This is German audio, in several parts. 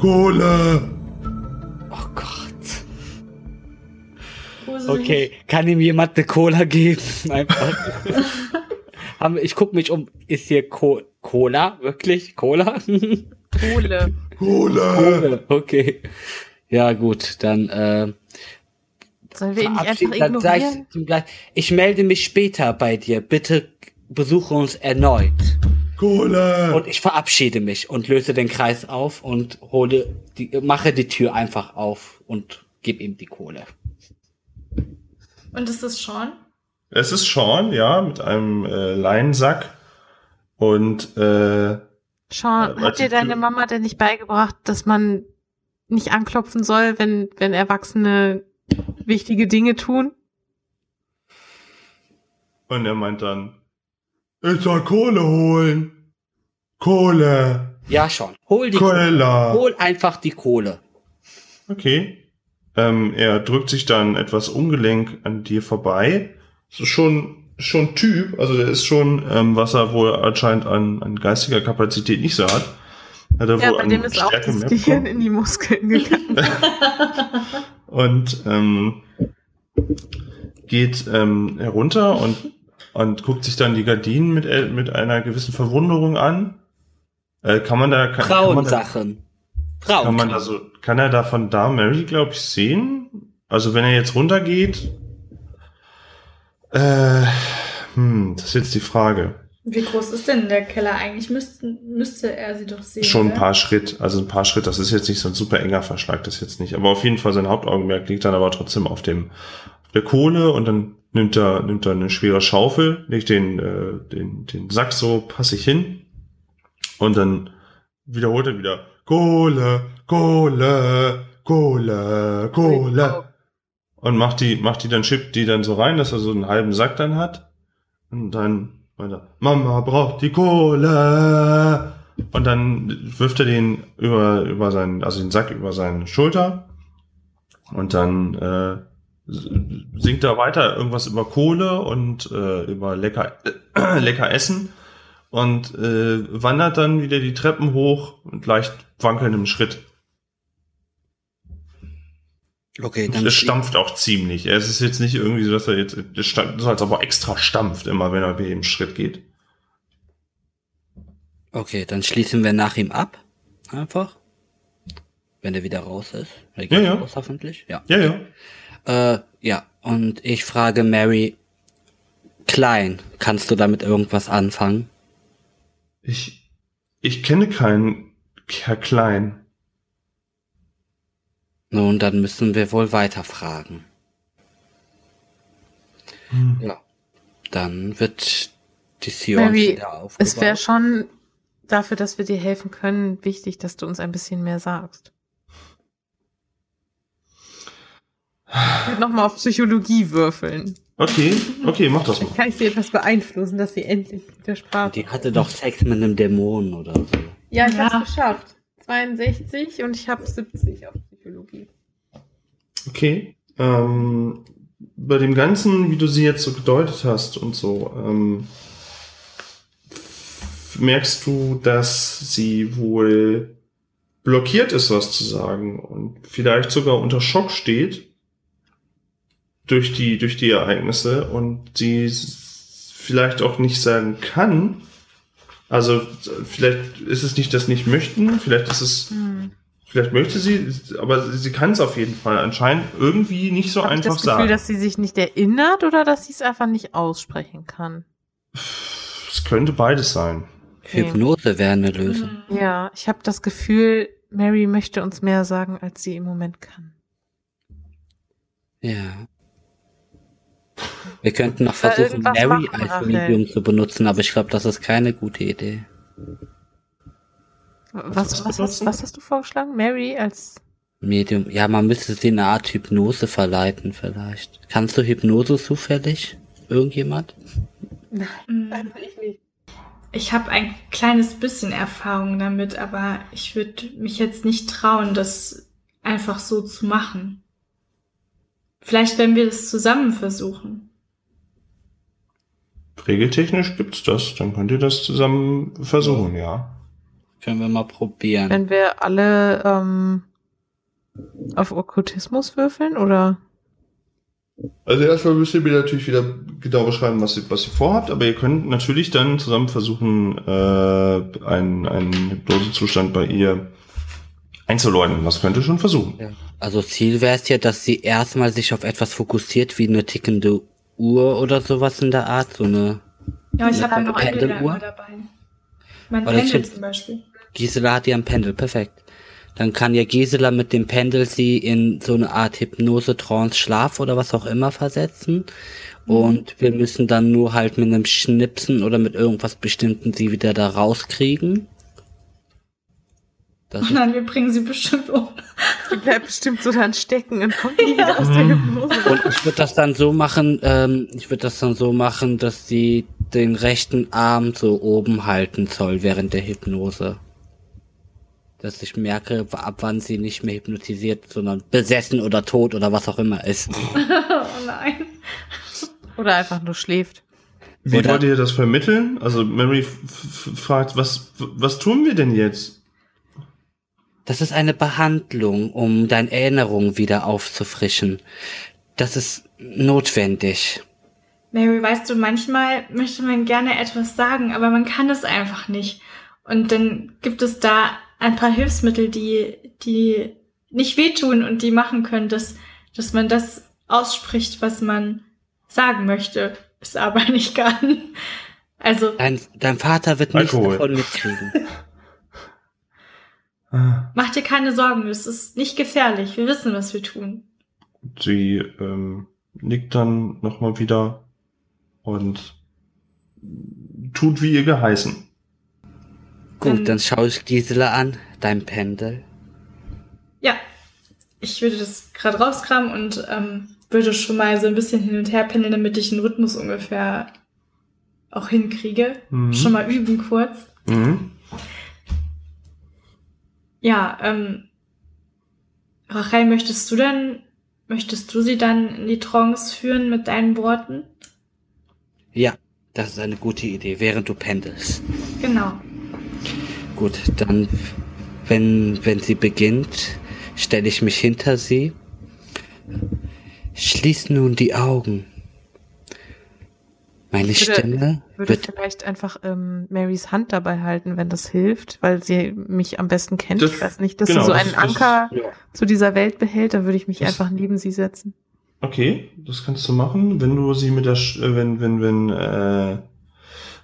Kohle. Oh Gott. Okay, kann ihm jemand eine Cola geben? Einfach. ich guck mich um. Ist hier Co Cola? Wirklich? Cola? Kohle. Kohle. Kohle. Okay. Ja, gut, dann äh, Sollen wir ihn nicht einfach verabschied- dann sag ignorieren? ich, zum Gleich- ich melde mich später bei dir. Bitte besuche uns erneut. Kohle. Und ich verabschiede mich und löse den Kreis auf und hole die, mache die Tür einfach auf und gib ihm die Kohle. Und ist das Sean? Es ist Sean, ja, mit einem äh, Leinsack. Und äh, Sean, Äh, hat dir deine Mama denn nicht beigebracht, dass man nicht anklopfen soll, wenn, wenn Erwachsene wichtige Dinge tun? Und er meint dann, ich soll Kohle holen. Kohle. Ja, schon. Hol die Kohle. Kohle. Hol einfach die Kohle. Okay. Ähm, er drückt sich dann etwas ungelenk an dir vorbei. So schon, schon Typ, also der ist schon, ähm, was er wohl anscheinend an, an geistiger Kapazität nicht so hat. Hat er Ja, wohl bei dem ist auch das Gehirn in die Muskeln gegangen. und ähm, geht ähm, herunter und, und guckt sich dann die Gardinen mit, äh, mit einer gewissen Verwunderung an. Äh, kann man da kann, kann man da, Frauensachen. Frauen. kann man also kann er da von da Mary glaube ich sehen? Also wenn er jetzt runtergeht, äh, hm, das ist jetzt die Frage. Wie groß ist denn der Keller eigentlich? Müsste, müsste er sie doch sehen. Schon ein oder? paar Schritt, also ein paar Schritt. Das ist jetzt nicht so ein super enger Verschlag, das jetzt nicht. Aber auf jeden Fall sein Hauptaugenmerk liegt dann aber trotzdem auf dem auf der Kohle und dann nimmt er nimmt er eine schwere Schaufel, legt den äh, den den Sack so passig hin und dann wiederholt er wieder Kohle, Kohle, Kohle, Kohle. Und macht die macht die dann schippt die dann so rein, dass er so einen halben Sack dann hat. Und dann weiter Mama braucht die Kohle. Und dann wirft er den über, über seinen, also den Sack über seine Schulter. Und dann äh, singt er weiter irgendwas über Kohle und äh, über lecker, äh, lecker Essen. Und äh, wandert dann wieder die Treppen hoch mit leicht wankelndem Schritt. Okay, Und dann er stampft auch ziemlich. Es ist jetzt nicht irgendwie so, dass er jetzt, das sta- so als ob er extra stampft, immer wenn er bei jedem Schritt geht. Okay, dann schließen wir nach ihm ab. Einfach. Wenn er wieder raus ist. Er geht Ja, ja. Raus, hoffentlich. Ja. Ja, ja. Äh, ja. Und ich frage Mary, klein, kannst du damit irgendwas anfangen? Ich, ich kenne keinen Herr Klein. Nun, dann müssen wir wohl weiterfragen. Hm. Ja. Dann wird die Sion Mary, wieder aufgebaut. Es wäre schon dafür, dass wir dir helfen können, wichtig, dass du uns ein bisschen mehr sagst. Ich würde nochmal auf Psychologie würfeln. Okay, okay, mach das mal. Dann kann ich sie etwas beeinflussen, dass sie endlich wieder Sprache. Die hatte doch Sex mit einem Dämonen oder so. Ja, ich Ja. habe es geschafft. 62 und ich habe 70 auf Psychologie. Okay. Ähm, bei dem Ganzen, wie du sie jetzt so gedeutet hast und so, ähm, merkst du, dass sie wohl blockiert ist, was zu sagen und vielleicht sogar unter Schock steht durch die, durch die Ereignisse und sie s- vielleicht auch nicht sagen kann. Also vielleicht ist es nicht das nicht möchten, vielleicht ist es Hm. Vielleicht möchte sie, aber sie kann es auf jeden Fall anscheinend irgendwie nicht so ich einfach das Gefühl, sagen. dass sie sich nicht erinnert oder dass sie es einfach nicht aussprechen kann? Es könnte beides sein. Okay. Hypnose wäre eine Lösung. Mhm. Ja, ich habe das Gefühl, Mary möchte uns mehr sagen, als sie im Moment kann. Ja. Wir könnten noch versuchen, Mary als. Medium zu benutzen, aber ich glaube, das ist keine gute Idee. Was, was, hast, was hast du vorgeschlagen? Mary als. Medium. Ja, man müsste sie in eine Art Hypnose verleiten, vielleicht. Kannst du Hypnose zufällig? Irgendjemand? Mhm. ich nicht. Ich habe ein kleines bisschen Erfahrung damit, aber ich würde mich jetzt nicht trauen, das einfach so zu machen. Vielleicht, wenn wir das zusammen versuchen. Regeltechnisch gibt's das. Dann könnt ihr das zusammen versuchen, ja. Können wir mal probieren. Wenn wir alle ähm, auf Okkultismus würfeln oder? Also erstmal müsst ihr mir natürlich wieder genau beschreiben, was ihr, was ihr vorhabt, aber ihr könnt natürlich dann zusammen versuchen, äh, einen, einen Hypnosezustand bei ihr einzuläuten. Das könnt ihr schon versuchen. Ja. Also Ziel wäre es ja, dass sie erstmal sich auf etwas fokussiert, wie eine tickende Uhr oder sowas in der Art, so eine Ja, ich Ja, habe noch eine dabei. Mein das Pendel zum Beispiel. Gisela hat ja ein Pendel, perfekt. Dann kann ja Gisela mit dem Pendel sie in so eine Art Hypnose, Trance, Schlaf oder was auch immer versetzen. Und wir müssen dann nur halt mit einem Schnipsen oder mit irgendwas Bestimmten sie wieder da rauskriegen. Das Nein, wir bringen sie bestimmt um. Die bleibt bestimmt so dann stecken und kommt nie wieder aus der Hypnose. und ich würde das dann so machen, ähm, ich würde das dann so machen, dass sie den rechten Arm so oben halten soll während der Hypnose. Dass ich merke, ab wann sie nicht mehr hypnotisiert, sondern besessen oder tot oder was auch immer ist. oh nein. Oder einfach nur schläft. Wie Oder- wollt ihr das vermitteln? Also Mary fragt, was, was tun wir denn jetzt? Das ist eine Behandlung, um deine Erinnerung wieder aufzufrischen. Das ist notwendig. Mary, weißt du, manchmal möchte man gerne etwas sagen, aber man kann es einfach nicht. Und dann gibt es da ein paar Hilfsmittel, die, die nicht wehtun und die machen können, dass, dass man das ausspricht, was man sagen möchte, es aber nicht kann. Also, Dein, dein Vater wird nichts davon mitkriegen. mach dir keine Sorgen, es ist nicht gefährlich. Wir wissen, was wir tun. Sie ähm, nickt dann nochmal wieder und tut wie ihr geheißen. Gut, dann schaue ich Gisela an. Dein Pendel. Ja, ich würde das gerade rauskramen und ähm, würde schon mal so ein bisschen hin und her pendeln, damit ich einen Rhythmus ungefähr auch hinkriege. Mhm. Schon mal üben kurz. Mhm. Ja, ähm, Rachel, möchtest du dann, möchtest du sie dann in die Trance führen mit deinen Worten? Ja, das ist eine gute Idee, während du pendelst. Genau. Gut, dann, wenn, wenn sie beginnt, stelle ich mich hinter sie. Schließ nun die Augen. Meine Ich würde- Stimme Würde wird vielleicht einfach ähm, Marys Hand dabei halten, wenn das hilft, weil sie mich am besten kennt. Das- ich weiß nicht, dass genau, sie so das- einen das- Anker Ja. zu dieser Welt behält, dann würde ich mich Das- einfach neben sie setzen. Okay, das kannst du machen, wenn du sie mit der, äh, wenn, wenn, wenn, äh,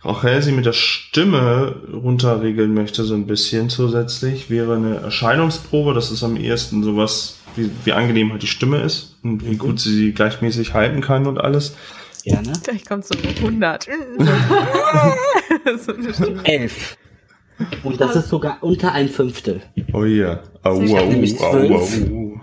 Rachel sie mit der Stimme runterregeln möchte, so ein bisschen zusätzlich, wäre eine Erscheinungsprobe, das ist am ehesten sowas, wie, wie angenehm halt die Stimme ist und wie Mhm. gut sie sie gleichmäßig halten kann und alles. Gerne. Vielleicht kommt so 100. so. Elf. Und das ist sogar unter ein Fünftel. Oh ja. Au, au, au.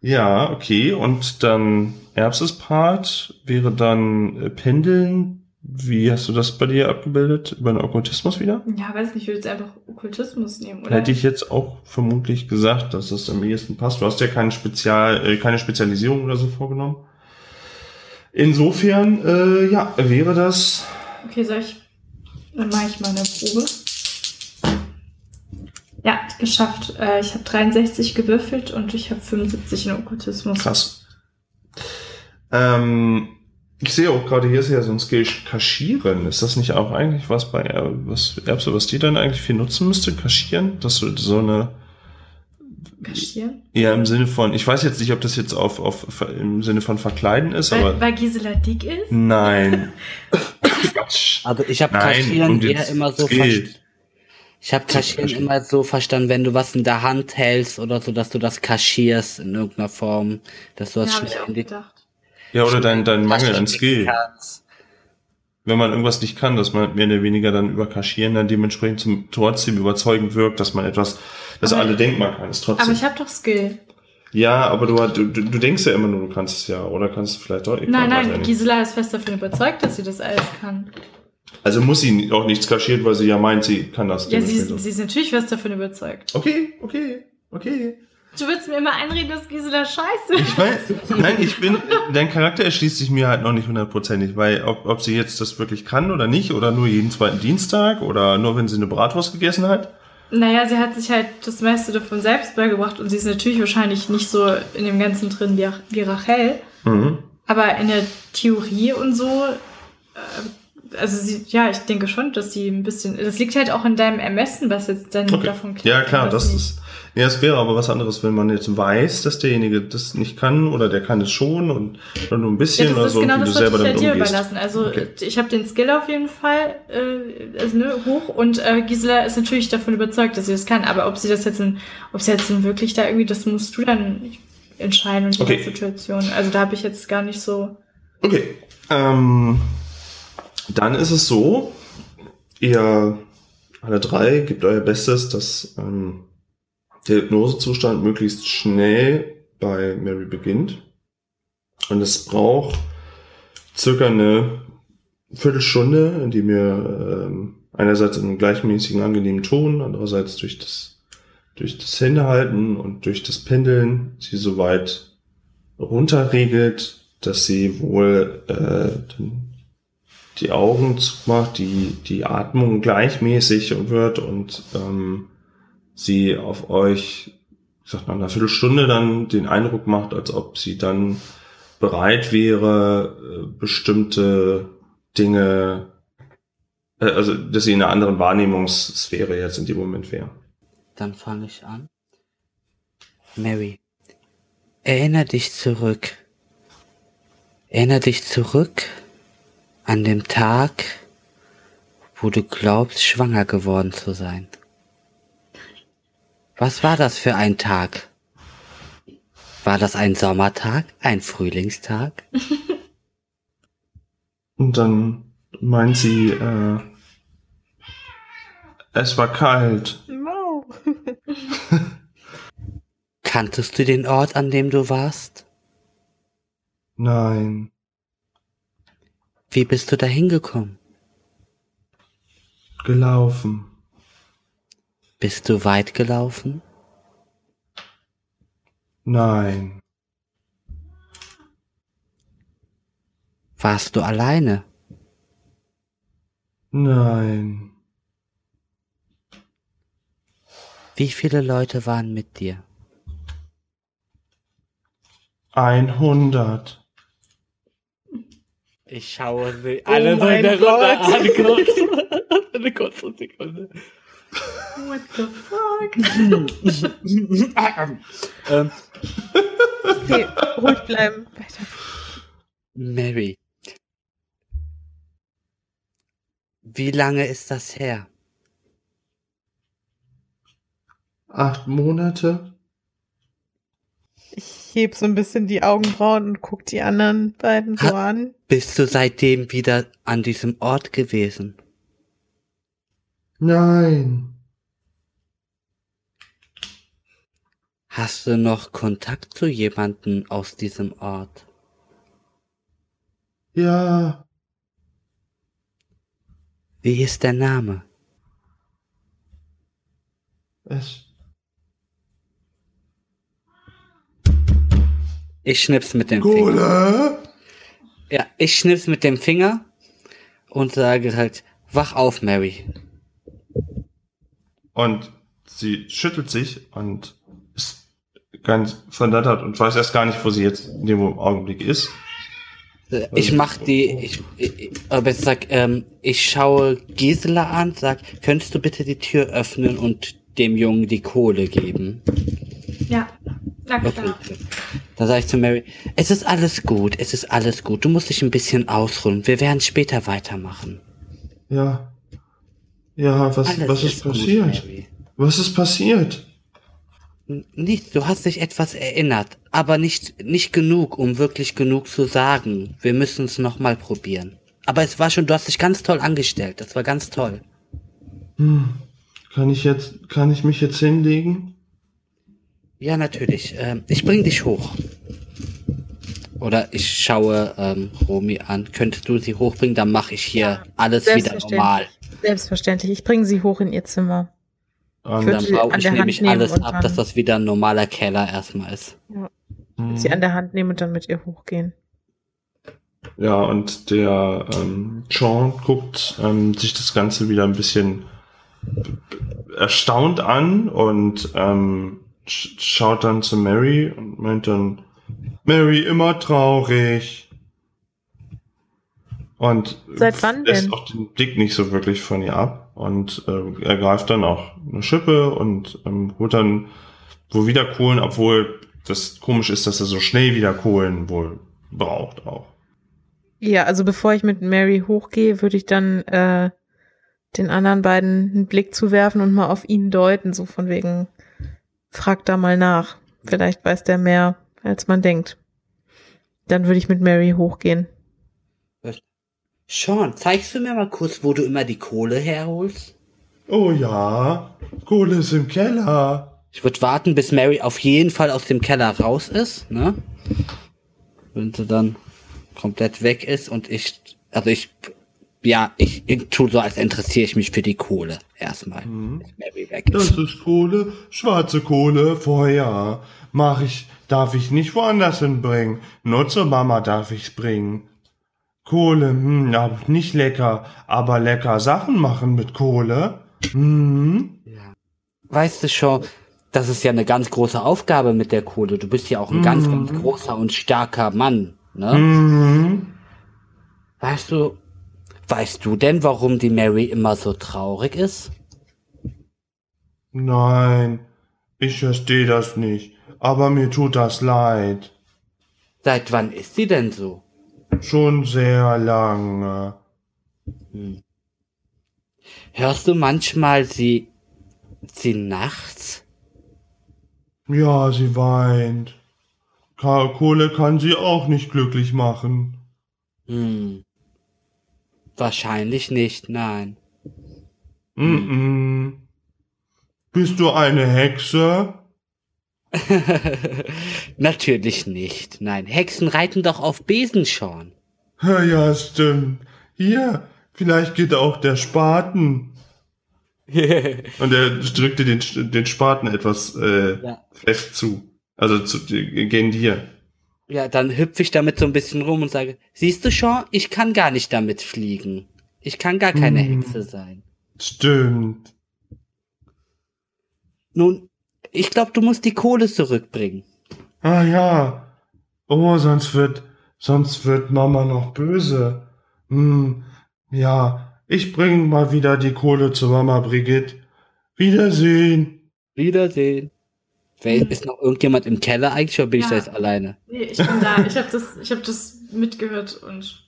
Ja, okay. Und dann erstes Part wäre dann äh, Pendeln. Wie hast du das bei dir abgebildet? Über den Okkultismus wieder? Ja, weiß nicht, ich würde jetzt einfach Okkultismus nehmen, oder? Hätte ich jetzt auch vermutlich gesagt, dass das am ehesten passt. Du hast ja keine Spezial, äh, keine Spezialisierung oder so vorgenommen. Insofern, äh, ja, wäre das. Okay, soll ich. Dann mache ich mal eine Probe. Ja, geschafft. Äh, ich habe 63 gewürfelt und ich habe 75 in Okkultismus. Krass. Ähm, ich sehe auch gerade, hier ist ja so ein Skill Kaschieren. Ist das nicht auch eigentlich was bei was Erbse, was die dann eigentlich viel nutzen müsste? Kaschieren? Dass du so eine, Kaschieren? ja, im Sinne von, ich weiß jetzt nicht, ob das jetzt auf, auf im Sinne von verkleiden ist, Weil, aber weil Gisela dick ist? nein. Quatsch. Also ich habe Kaschieren eher immer so verstanden. Ich habe Kaschieren immer so verstanden, wenn du was in der Hand hältst oder so, dass du das kaschierst in irgendeiner Form, dass du das Ja, schnell auch in die gedacht. Ja, oder dein, dein Mangel an Skill. kannst. Wenn man irgendwas nicht kann, dass man mehr oder weniger dann über Kaschieren dann dementsprechend zum, trotzdem überzeugend wirkt, dass man etwas, dass Aber- alle denken, man kann es trotzdem. Aber ich habe doch Skill. Ja, aber du, du, du denkst ja immer nur, du kannst es ja, oder kannst du vielleicht doch. Nein, nein. Gisela ist fest davon überzeugt, dass sie das alles kann. Also muss sie auch nichts kaschiert, weil sie ja meint, sie kann das. Ja, sie, sie ist natürlich fest davon überzeugt. okay, okay, okay. Du willst mir immer einreden, dass Gisela scheiße Ich weiß, nein, ich bin, dein Charakter erschließt sich mir halt noch nicht hundertprozentig, weil ob, ob sie jetzt das wirklich kann oder nicht, oder nur jeden zweiten Dienstag, oder nur wenn sie eine Bratwurst gegessen hat. Naja, sie hat sich halt das meiste davon selbst beigebracht und sie ist natürlich wahrscheinlich nicht so in dem Ganzen drin wie, wie Rachel. Mhm. Aber in der Theorie und so, äh, also sie, ja, ich denke schon, dass sie ein bisschen, das liegt halt auch in deinem Ermessen, was jetzt dann Okay. davon klingt. Ja, klar, das ist, ja, es wäre aber was anderes, wenn man jetzt weiß, dass derjenige das nicht kann, oder der kann es schon, und nur ein bisschen, Ja, das oder ist so, genau wie du das, selber was ich ja damit dir umgehst. überlassen. Also Okay. ich habe den Skill auf jeden Fall äh, also, ne, hoch und äh, Gisela ist natürlich davon überzeugt, dass sie das kann. Aber ob sie das jetzt in, ob sie jetzt in wirklich da irgendwie, das musst du dann entscheiden in Okay. jeder Situation. Also da habe ich jetzt gar nicht so. Okay. Ähm, dann ist es so, ihr alle drei gebt euer Bestes, dass ähm, der Hypnosezustand möglichst schnell bei Mary beginnt. Und es braucht circa eine Viertelstunde, in dem ihr ähm, einerseits in einem gleichmäßigen, angenehmen Ton, andererseits durch das, durch das Händehalten und durch das Pendeln sie soweit runterregelt, dass sie wohl äh, die Augen zumacht, die, die Atmung gleichmäßig wird und ähm, sie auf euch, ich sag nach einer Viertelstunde dann den Eindruck macht, als ob sie dann bereit wäre, äh, bestimmte Dinge, äh, also dass sie in einer anderen Wahrnehmungssphäre jetzt in dem Moment wäre. Dann fange ich an. Mary, erinnere dich zurück. Erinnere dich zurück an dem Tag, wo du glaubst, schwanger geworden zu sein. Was war das für ein Tag? War das ein Sommertag, ein Frühlingstag? Und dann meint sie, äh, es war kalt. No. Kanntest du den Ort, an dem du warst? Nein, Wie bist du dahin gekommen? gelaufen. Bist du weit gelaufen? Nein, Warst du alleine? nein, Wie viele Leute waren mit dir? 100. Ich schaue sie Oh alle so in der Runde an. Eine kurze Sekunde. What the fuck? ähm, Okay, ruhig bleiben. Weiter. Mary. Wie lange ist das her? Acht Monate? Ich heb so ein bisschen die Augenbrauen und guck die anderen beiden so Ha- an. Bist du seitdem wieder an diesem Ort gewesen? Nein, Hast du noch Kontakt zu jemandem aus diesem Ort? ja, Wie ist der Name? es, Ich schnips mit dem Finger. Gole? Ja, ich schnips mit dem Finger und sage halt, wach auf, Mary. Und sie schüttelt sich und ganz verdattert und weiß erst gar nicht, wo sie jetzt in dem Augenblick ist. Äh, Ich mach die, ich, ich aber ich sag, ähm, ich schaue Gisela an, sag, könntest du bitte die Tür öffnen und dem Jungen die Kohle geben? Ja, na Okay. klar. Dann sage ich zu Mary, es ist alles gut, es ist alles gut. Du musst dich ein bisschen ausruhen. Wir werden später weitermachen. Ja. Ja, was, Alles was ist gut, passiert? Mary. Was ist passiert? N- Nichts, du hast dich etwas erinnert, aber nicht, nicht genug, um wirklich genug zu sagen. Wir müssen es nochmal probieren. Aber es war schon, du hast dich ganz toll angestellt. Das war ganz toll. Hm. Kann ich jetzt, kann ich mich jetzt hinlegen? Ja, natürlich. Ähm, ich bring dich hoch. Oder ich schaue ähm, Romy an. Könntest du sie hochbringen? Dann mache ich hier Ja, alles wieder normal. Selbstverständlich. Ich bringe sie hoch in ihr Zimmer. Und Dann baue ich nämlich alles ab, dass das wieder ein normaler Keller erstmal ist. Mhm. sie an der Hand nehmen und dann mit ihr hochgehen. Ja, und der ähm, Sean guckt ähm, sich das Ganze wieder ein bisschen erstaunt an und ähm, sch schaut dann zu Mary und meint dann, Mary immer traurig. Und Seit wann lässt denn? auch den Blick nicht so wirklich von ihr ab und äh, er greift dann auch eine Schippe und ähm, holt dann wohl wieder Kohlen, obwohl das komisch ist, dass er so schnell wieder Kohlen wohl braucht auch. Ja, also bevor ich mit Mary hochgehe, würde ich dann äh, den anderen beiden einen Blick zuwerfen und mal auf ihn deuten, so von wegen, frag da mal nach. Vielleicht weiß der mehr, als man denkt. Dann würde ich mit Mary hochgehen. Sean, zeigst du mir mal kurz, wo du immer die Kohle herholst? Oh ja, Kohle ist im Keller. Ich würde warten, bis Mary auf jeden Fall aus dem Keller raus ist, ne? Wenn sie dann komplett weg ist und ich, also ich, ja, ich, ich tu so, als interessiere ich mich für die Kohle erstmal, bis Mary weg Das ist. ist Kohle, schwarze Kohle, Feuer. Mach ich, darf ich nicht woanders hinbringen. Nur zur Mama darf ich's bringen. Kohle, hm, ja, nicht lecker, aber lecker Sachen machen mit Kohle. Hm. Weißt du schon, das ist ja eine ganz große Aufgabe mit der Kohle. Du bist ja auch ein ganz, ganz großer und starker Mann, ne? Hm. Weißt du, weißt du denn, warum die Mary immer so traurig ist? Nein, ich verstehe das nicht. Aber mir tut das leid. Seit wann ist sie denn so? Schon sehr lange. Hörst du manchmal sie, sie nachts? Ja, sie weint. Kohle kann sie auch nicht glücklich machen. Hm. Wahrscheinlich nicht, nein. Mm, -mm. Bist du eine Hexe? Natürlich nicht, nein. Hexen reiten doch auf Besen, Sean. Ja, ja, stimmt. Hier, vielleicht geht auch der Spaten. Und er drückte den, den Spaten etwas äh, Ja. fest zu. Also zu, gegen dir. Ja, dann hüpfe ich damit so ein bisschen rum und sage, siehst du, Sean, ich kann gar nicht damit fliegen. Ich kann gar keine Hm. Hexe sein. Stimmt. Nun, ich glaube, du musst die Kohle zurückbringen. Ah ja. Oh, sonst wird, sonst wird Mama noch böse. Hm, ja, ich bring mal wieder die Kohle zu Mama Brigitte. Wiedersehen. Wiedersehen. Wer, ist noch irgendjemand im Keller eigentlich oder bin ich Ja. da jetzt alleine? Nee, ich bin da. Ich habe das, ich hab das mitgehört und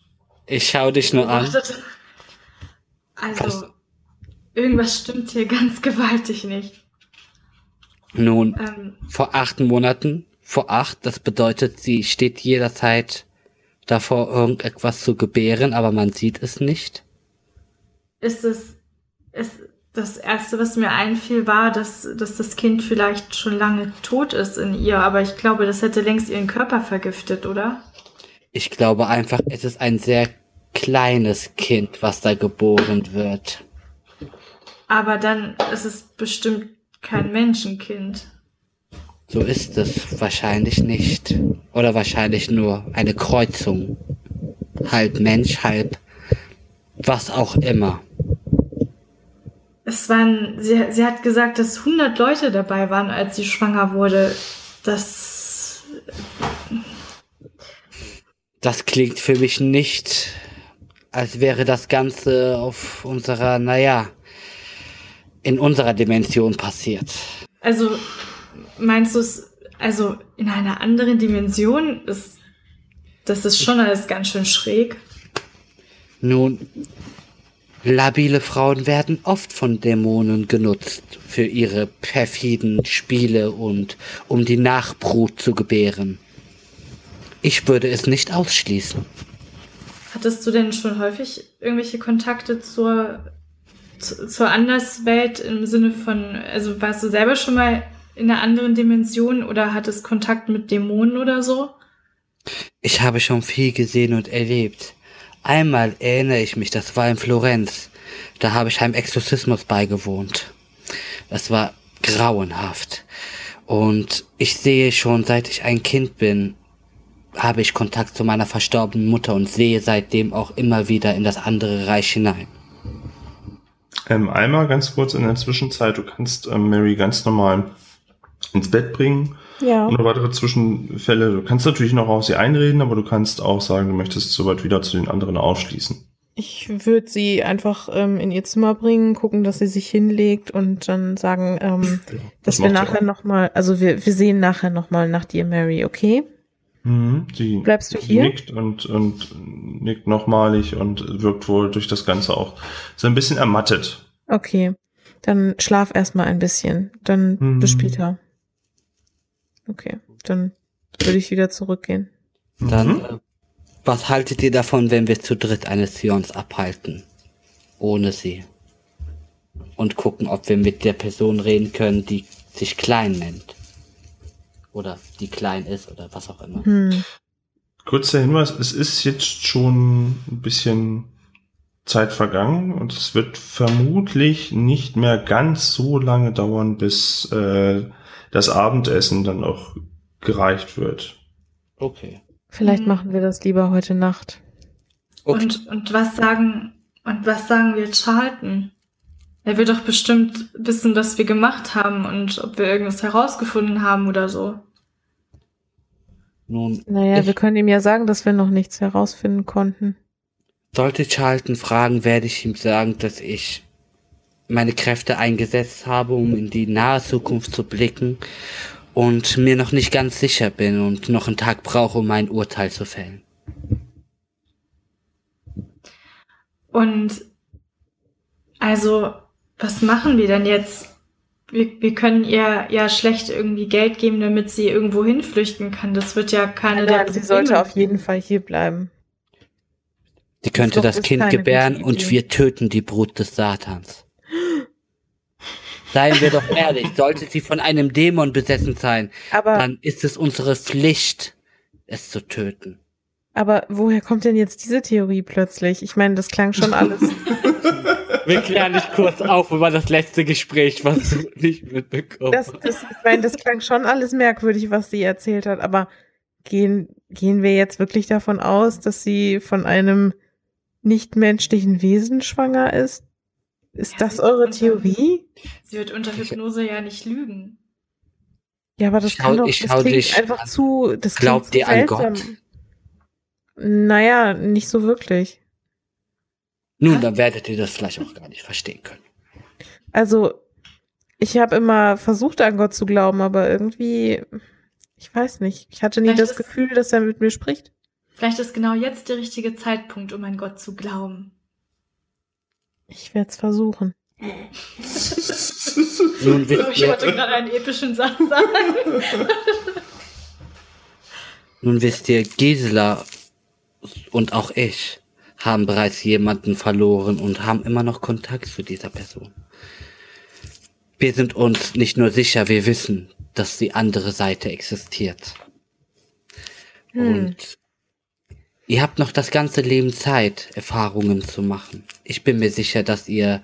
Ich schau dich nur an. Also, Was? irgendwas stimmt hier ganz gewaltig nicht. Nun, Ähm, vor acht Monaten, vor acht, das bedeutet, sie steht jederzeit davor, irgendetwas zu gebären, aber man sieht es nicht. ist es, ist das erste, was mir einfiel, war, dass, dass das Kind vielleicht schon lange tot ist in ihr, aber ich glaube, das hätte längst ihren Körper vergiftet, oder? Ich glaube einfach, es ist ein sehr kleines Kind, was da geboren wird. Aber dann ist es bestimmt kein Menschenkind. So ist es wahrscheinlich nicht. Oder wahrscheinlich nur eine Kreuzung. Halb Mensch, halb was auch immer. Es waren, sie, sie hat gesagt, dass 100 Leute dabei waren, als sie schwanger wurde. Das, Das klingt für mich nicht, als wäre das Ganze auf unserer, naja, in unserer Dimension passiert. also, meinst du es, also in einer anderen Dimension ist, das ist schon alles ganz schön schräg. Nun, labile Frauen werden oft von Dämonen genutzt für ihre perfiden Spiele und um die Nachbrut zu gebären. Ich würde es nicht ausschließen. Hattest du denn schon häufig irgendwelche Kontakte zur, zu, zur Anderswelt im Sinne von, also warst du selber schon mal in einer anderen Dimension oder hattest Kontakt mit Dämonen oder so? Ich habe schon viel gesehen und erlebt. Einmal erinnere ich mich, das war in Florenz. Da habe ich einem Exorzismus beigewohnt. Das war grauenhaft. Und ich sehe schon, seit ich ein Kind bin, habe ich Kontakt zu meiner verstorbenen Mutter und sehe seitdem auch immer wieder in das andere Reich hinein. Ähm, einmal ganz kurz in der Zwischenzeit, du kannst ähm, Mary ganz normal ins Bett bringen. Ja. Ohne weitere Zwischenfälle. Du kannst natürlich noch auf sie einreden, aber du kannst auch sagen, du möchtest soweit wieder zu den anderen ausschließen. Ich würde sie einfach ähm, in ihr Zimmer bringen, gucken, dass sie sich hinlegt und dann sagen, ähm, Ja, dass das wir nachher nochmal, also wir, wir sehen nachher nochmal nach dir, Mary, okay? Mhm. Sie Bleibst du hier? nickt und, und nickt nochmalig und wirkt wohl durch das Ganze auch so ein bisschen ermattet. Okay. Dann schlaf erstmal ein bisschen. Dann Mhm. bis später. Okay. Dann würde ich wieder zurückgehen. Dann, Mhm. äh, was haltet ihr davon, wenn wir zu dritt eine Seance abhalten? Ohne sie. Und gucken, ob wir mit der Person reden können, die sich klein nennt. Oder die klein ist oder was auch immer. Hm. Kurzer Hinweis, es ist jetzt schon ein bisschen Zeit vergangen und es wird vermutlich nicht mehr ganz so lange dauern, bis äh, das Abendessen dann auch gereicht wird. Okay. Vielleicht Mhm. machen wir das lieber heute Nacht. okay. Und, und was sagen, und was sagen wir Charlton? Er wird doch bestimmt wissen, was wir gemacht haben und ob wir irgendwas herausgefunden haben oder so. Nun, Naja, Ich- wir können ihm ja sagen, dass wir noch nichts herausfinden konnten. sollte Charlton fragen, werde ich ihm sagen, dass ich meine Kräfte eingesetzt habe, um in die nahe Zukunft zu blicken und mir noch nicht ganz sicher bin und noch einen Tag brauche, um mein Urteil zu fällen. Und also, was machen wir denn jetzt? Wir, wir können ihr ja schlecht irgendwie Geld geben, damit sie irgendwo hinflüchten kann. Das wird ja keine der Nein, sie sollte auf jeden Fall hier bleiben. Sie könnte das ist Kind gebären und wir töten die Brut des Satans. Seien wir doch ehrlich, sollte sie von einem Dämon besessen sein, Aber, dann ist es unsere Pflicht, es zu töten. aber woher kommt denn jetzt diese Theorie plötzlich? Ich meine, das klang schon alles. Wir klären nicht kurz auf über das letzte Gespräch, was du nicht mitbekommen Das, das, ich meine, das klang schon alles merkwürdig, was sie erzählt hat, aber gehen, gehen wir jetzt wirklich davon aus, dass sie von einem nichtmenschlichen Wesen schwanger ist? Ist Ja, das eure Theorie? Sie wird unter Hypnose ja nicht lügen. Ja, aber das Ich kann schau- doch, ich das dich einfach an. zu, das Glaubt klingt ihr zu an seltsam. Gott? Naja, nicht so wirklich. Nun, dann werdet ihr das vielleicht auch gar nicht verstehen können. Also, ich habe immer versucht, an Gott zu glauben, aber irgendwie, ich weiß nicht. Ich hatte nie Vielleicht das ist- Gefühl, dass er mit mir spricht. Vielleicht ist genau jetzt der richtige Zeitpunkt, um an Gott zu glauben. Ich werde es versuchen. Nun So, ich wollte gerade einen epischen Satz sagen. nun wisst ihr, Gisela und auch ich haben bereits jemanden verloren und haben immer noch Kontakt zu dieser Person. Wir sind uns nicht nur sicher, wir wissen, dass die andere Seite existiert. Hm. Und ihr habt noch das ganze Leben Zeit, Erfahrungen zu machen. Ich bin mir sicher, dass ihr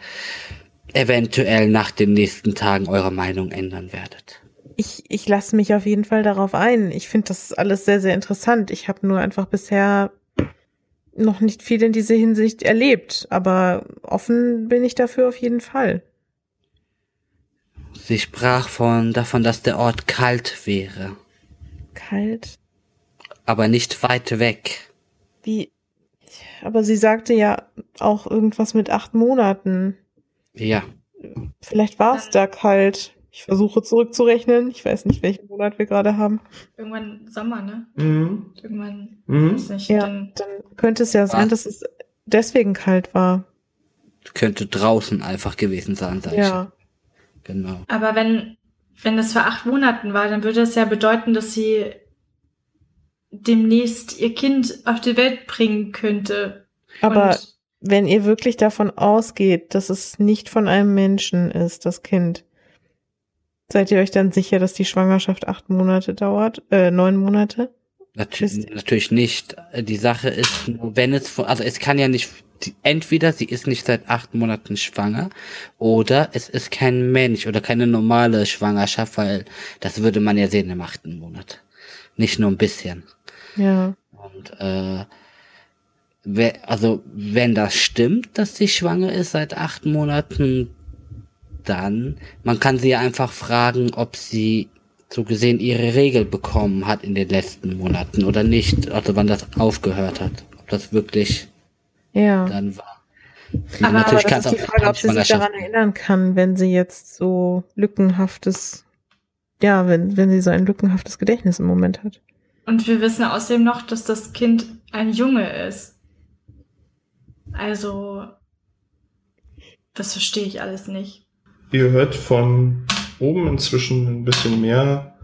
eventuell nach den nächsten Tagen eure Meinung ändern werdet. Ich, ich lasse mich auf jeden Fall darauf ein. Ich finde das alles sehr, sehr interessant. Ich habe nur einfach bisher noch nicht viel in diese Hinsicht erlebt, aber offen bin ich dafür auf jeden Fall. Sie sprach von davon, dass der Ort kalt wäre, Kalt. aber nicht weit weg. Wie? Aber sie sagte ja auch irgendwas mit acht Monaten. Ja, Vielleicht war es da kalt. Ich versuche zurückzurechnen. Ich weiß nicht, welchen Monat wir gerade haben. Irgendwann Sommer, ne? Mhm. Irgendwann, Mhm. weiß nicht, Ja, dann dann könnte es ja sein, Was? dass es deswegen kalt war. könnte draußen einfach gewesen sein, sag Ja. ich. Genau. Aber wenn, wenn das vor acht Monaten war, dann würde es ja bedeuten, dass sie demnächst ihr Kind auf die Welt bringen könnte. Aber Und wenn ihr wirklich davon ausgeht, dass es nicht von einem Menschen ist, das Kind, seid ihr euch dann sicher, dass die Schwangerschaft acht Monate dauert? Äh, neun Monate? Natürlich, natürlich nicht. Die Sache ist, wenn es, also es kann ja nicht, entweder sie ist nicht seit acht Monaten schwanger oder es ist kein Mensch oder keine normale Schwangerschaft, weil das würde man ja sehen im achten Monat. Nicht nur ein bisschen. Ja. Und äh, also wenn das stimmt, dass sie schwanger ist seit acht Monaten, dann man kann sie einfach fragen, ob sie so gesehen ihre Regel bekommen hat in den letzten Monaten oder nicht, also wann das aufgehört hat, ob das wirklich ja. dann war. Aber, Natürlich aber das ist die Frage, ob sie sich daran erinnern kann, wenn sie jetzt so lückenhaftes, ja, wenn, wenn sie so ein lückenhaftes Gedächtnis im Moment hat. Und wir wissen außerdem noch, dass das Kind ein Junge ist. Also, das verstehe ich alles nicht. Ihr hört von oben inzwischen ein bisschen mehr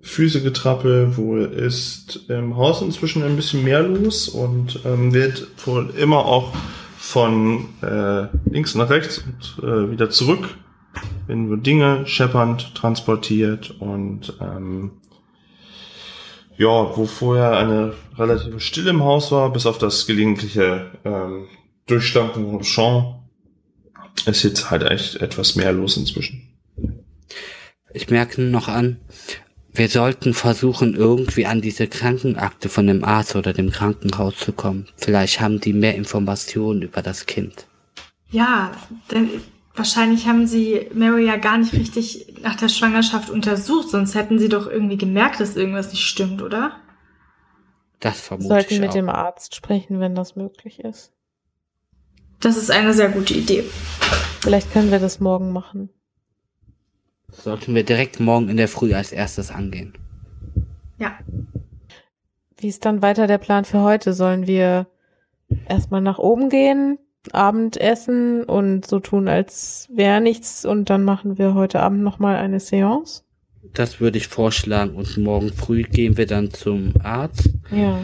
Füßegetrappel. Wohl ist im Haus inzwischen ein bisschen mehr los und ähm, wird wohl immer auch von äh, links nach rechts und äh, wieder zurück, wenn wir Dinge scheppernd transportiert und ähm, ja, wo vorher eine relative Stille im Haus war, bis auf das gelegentliche ähm, Durchstampfen vom Champ, ist jetzt halt echt etwas mehr los inzwischen. Ich merke noch an, wir sollten versuchen, irgendwie an diese Krankenakte von dem Arzt oder dem Krankenhaus zu kommen. Vielleicht haben die mehr Informationen über das Kind. Ja, denn wahrscheinlich haben sie Mary ja gar nicht richtig nach der Schwangerschaft untersucht, sonst hätten sie doch irgendwie gemerkt, dass irgendwas nicht stimmt, oder? Das vermute Sollten ich mit auch. dem Arzt sprechen, wenn das möglich ist. Das ist eine sehr gute Idee. Vielleicht können wir das morgen machen. Sollten wir direkt morgen in der Früh als erstes angehen. Ja. Wie ist dann weiter der Plan für heute? Sollen wir erstmal nach oben gehen, Abendessen und so tun, als wäre nichts und dann machen wir heute Abend nochmal eine Seance? Das würde ich vorschlagen und morgen früh gehen wir dann zum Arzt. Ja.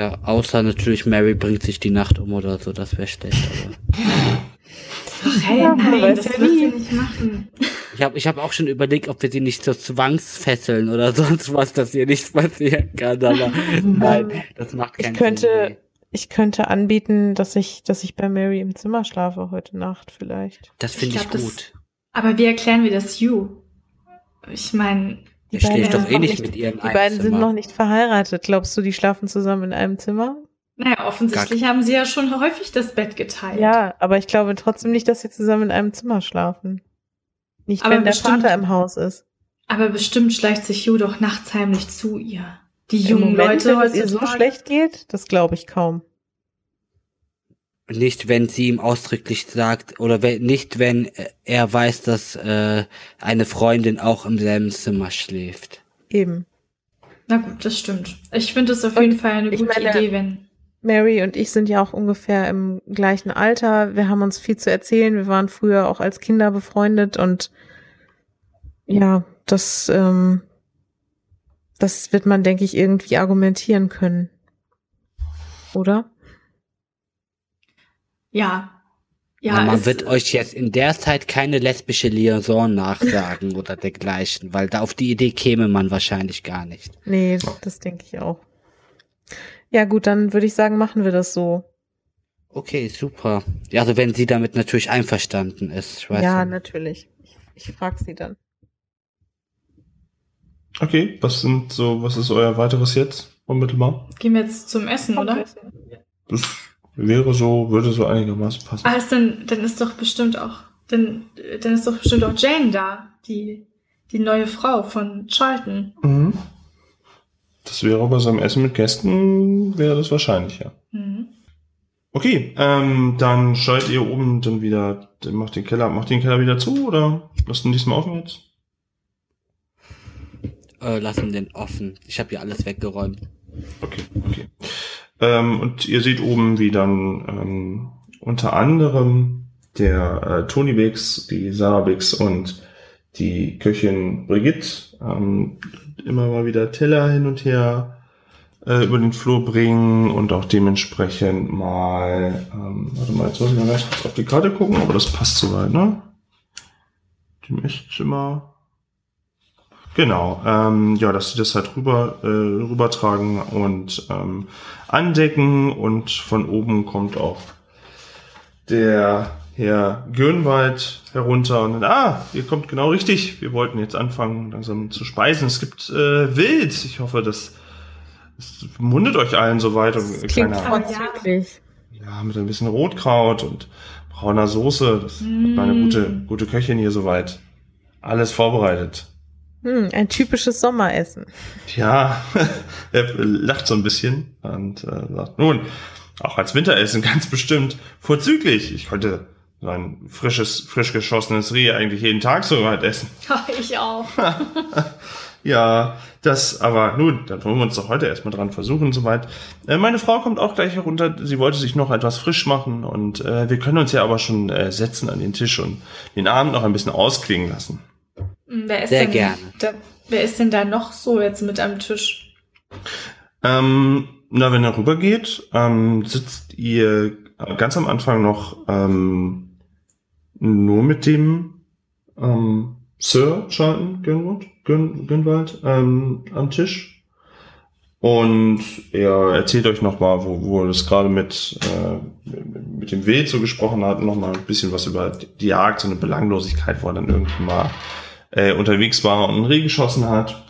Ja, außer natürlich Mary bringt sich die Nacht um oder so, das wäre schlecht, aber. Ach, hey, Ja, nein, das ja wird sie nicht machen. Ich habe ich hab auch schon überlegt, ob wir sie nicht so zwangsfesseln oder sonst was, dass ihr nichts passieren kann, aber nein, das macht Ich keinen könnte- Sinn. Ich könnte anbieten, dass ich, dass ich bei Mary im Zimmer schlafe heute Nacht vielleicht. Das finde ich, Ich glaub, das- gut. Aber wie erklären wir das Hugh? Ich meine, Die Der schläft beiden doch sind eh noch nicht mit ihr in Die beiden sind noch nicht verheiratet. Glaubst du, die schlafen zusammen in einem Zimmer? naja, offensichtlich haben sie ja schon häufig das Bett geteilt. Ja, aber ich glaube trotzdem nicht, dass sie zusammen in einem Zimmer schlafen. Nicht, Aber wenn der bestimmt- Vater im Haus ist. Aber bestimmt schleicht sich Hugh doch nachts heimlich zu ihr. Die Im jungen Moment, Leute wenn es ihr so schlecht geht, das glaube ich kaum. Nicht, wenn sie ihm ausdrücklich sagt, oder wenn, nicht, wenn äh, er weiß, dass äh, eine Freundin auch im selben Zimmer schläft. Eben. Na gut, das stimmt. Ich finde es auf Und jeden Fall eine gute meine- Idee, wenn. Mary und ich sind ja auch ungefähr im gleichen Alter. Wir haben uns viel zu erzählen. Wir waren früher auch als Kinder befreundet und ja, das, ähm, das wird man, denke ich, irgendwie argumentieren können. Oder? Ja. Ja, Ja, man es- wird euch jetzt in der Zeit keine lesbische Liaison nachsagen oder dergleichen, weil da auf die Idee käme man wahrscheinlich gar nicht. Nee, das denke ich auch. Ja, gut, dann würde ich sagen, machen wir das so. Okay, super. Ja, also wenn sie damit natürlich einverstanden ist. Ich weiß ja, nicht. natürlich. Ich, ich frage sie dann. Okay, was sind so, was ist euer weiteres jetzt unmittelbar? Gehen wir jetzt zum Essen, oder? Das wäre so, würde so einigermaßen passen. Ah, ist dann, dann ist doch bestimmt auch, dann, dann ist doch bestimmt auch Jane da, die, die neue Frau von Charlton. Mhm. Das wäre bei so einem Essen mit Gästen, wäre das wahrscheinlich, ja. Mhm. Okay, ähm, dann schaltet ihr oben dann wieder, dann macht den Keller, macht den Keller wieder zu oder lasst ihn diesmal offen jetzt? Äh, lassen den offen. Ich habe hier alles weggeräumt. Okay, okay. Ähm, und ihr seht oben, wie dann ähm, unter anderem der äh, Tony Bix, die Sarah Bix und die Köchin Brigitte ähm, immer mal wieder Teller hin und her äh, über den Flur bringen und auch dementsprechend mal, ähm, warte mal, jetzt muss ich mal ganz auf die Karte gucken, aber das passt soweit, ne? Dem Esszimmer. Genau, ähm, ja, dass sie das halt rüber, äh, rübertragen und ähm, andecken und von oben kommt auch der Herr Gürnwald herunter und dann, ah, ihr kommt genau richtig. Wir wollten jetzt anfangen, langsam zu speisen. Es gibt äh, Wild. Ich hoffe, das, das mundet euch allen soweit. Und klingt vorzüglich. ja, mit ein bisschen Rotkraut und brauner Soße. Das hat meine Mm. gute, gute Köchin hier soweit. Alles vorbereitet. Hm, ein typisches Sommeressen. Ja, er lacht so ein bisschen und äh, sagt, nun, auch als Winteressen ganz bestimmt vorzüglich. Ich konnte so ein frisches, frisch geschossenes Reh eigentlich jeden Tag so weit essen. ich auch. Ja, das, aber nun, dann wollen wir uns doch heute erstmal dran versuchen, soweit. Äh, meine Frau kommt auch gleich herunter. Sie wollte sich noch etwas frisch machen und äh, wir können uns ja aber schon äh, setzen an den Tisch und den Abend noch ein bisschen ausklingen lassen. Hm, Wer ist Sehr denn gerne. Da, wer ist denn da noch so jetzt mit am Tisch? Ähm, na, wenn er rübergeht, ähm, sitzt ihr ganz am Anfang noch ähm, nur mit dem ähm, Sir Charlton Gönwald, Gön, Gönwald ähm, am Tisch. Und er erzählt euch nochmal, wo, wo er das gerade mit, äh, mit dem Wild so gesprochen hat, nochmal ein bisschen was über die Jagd, so eine Belanglosigkeit, wo er dann irgendwie mal äh, unterwegs war und ein Reh geschossen hat.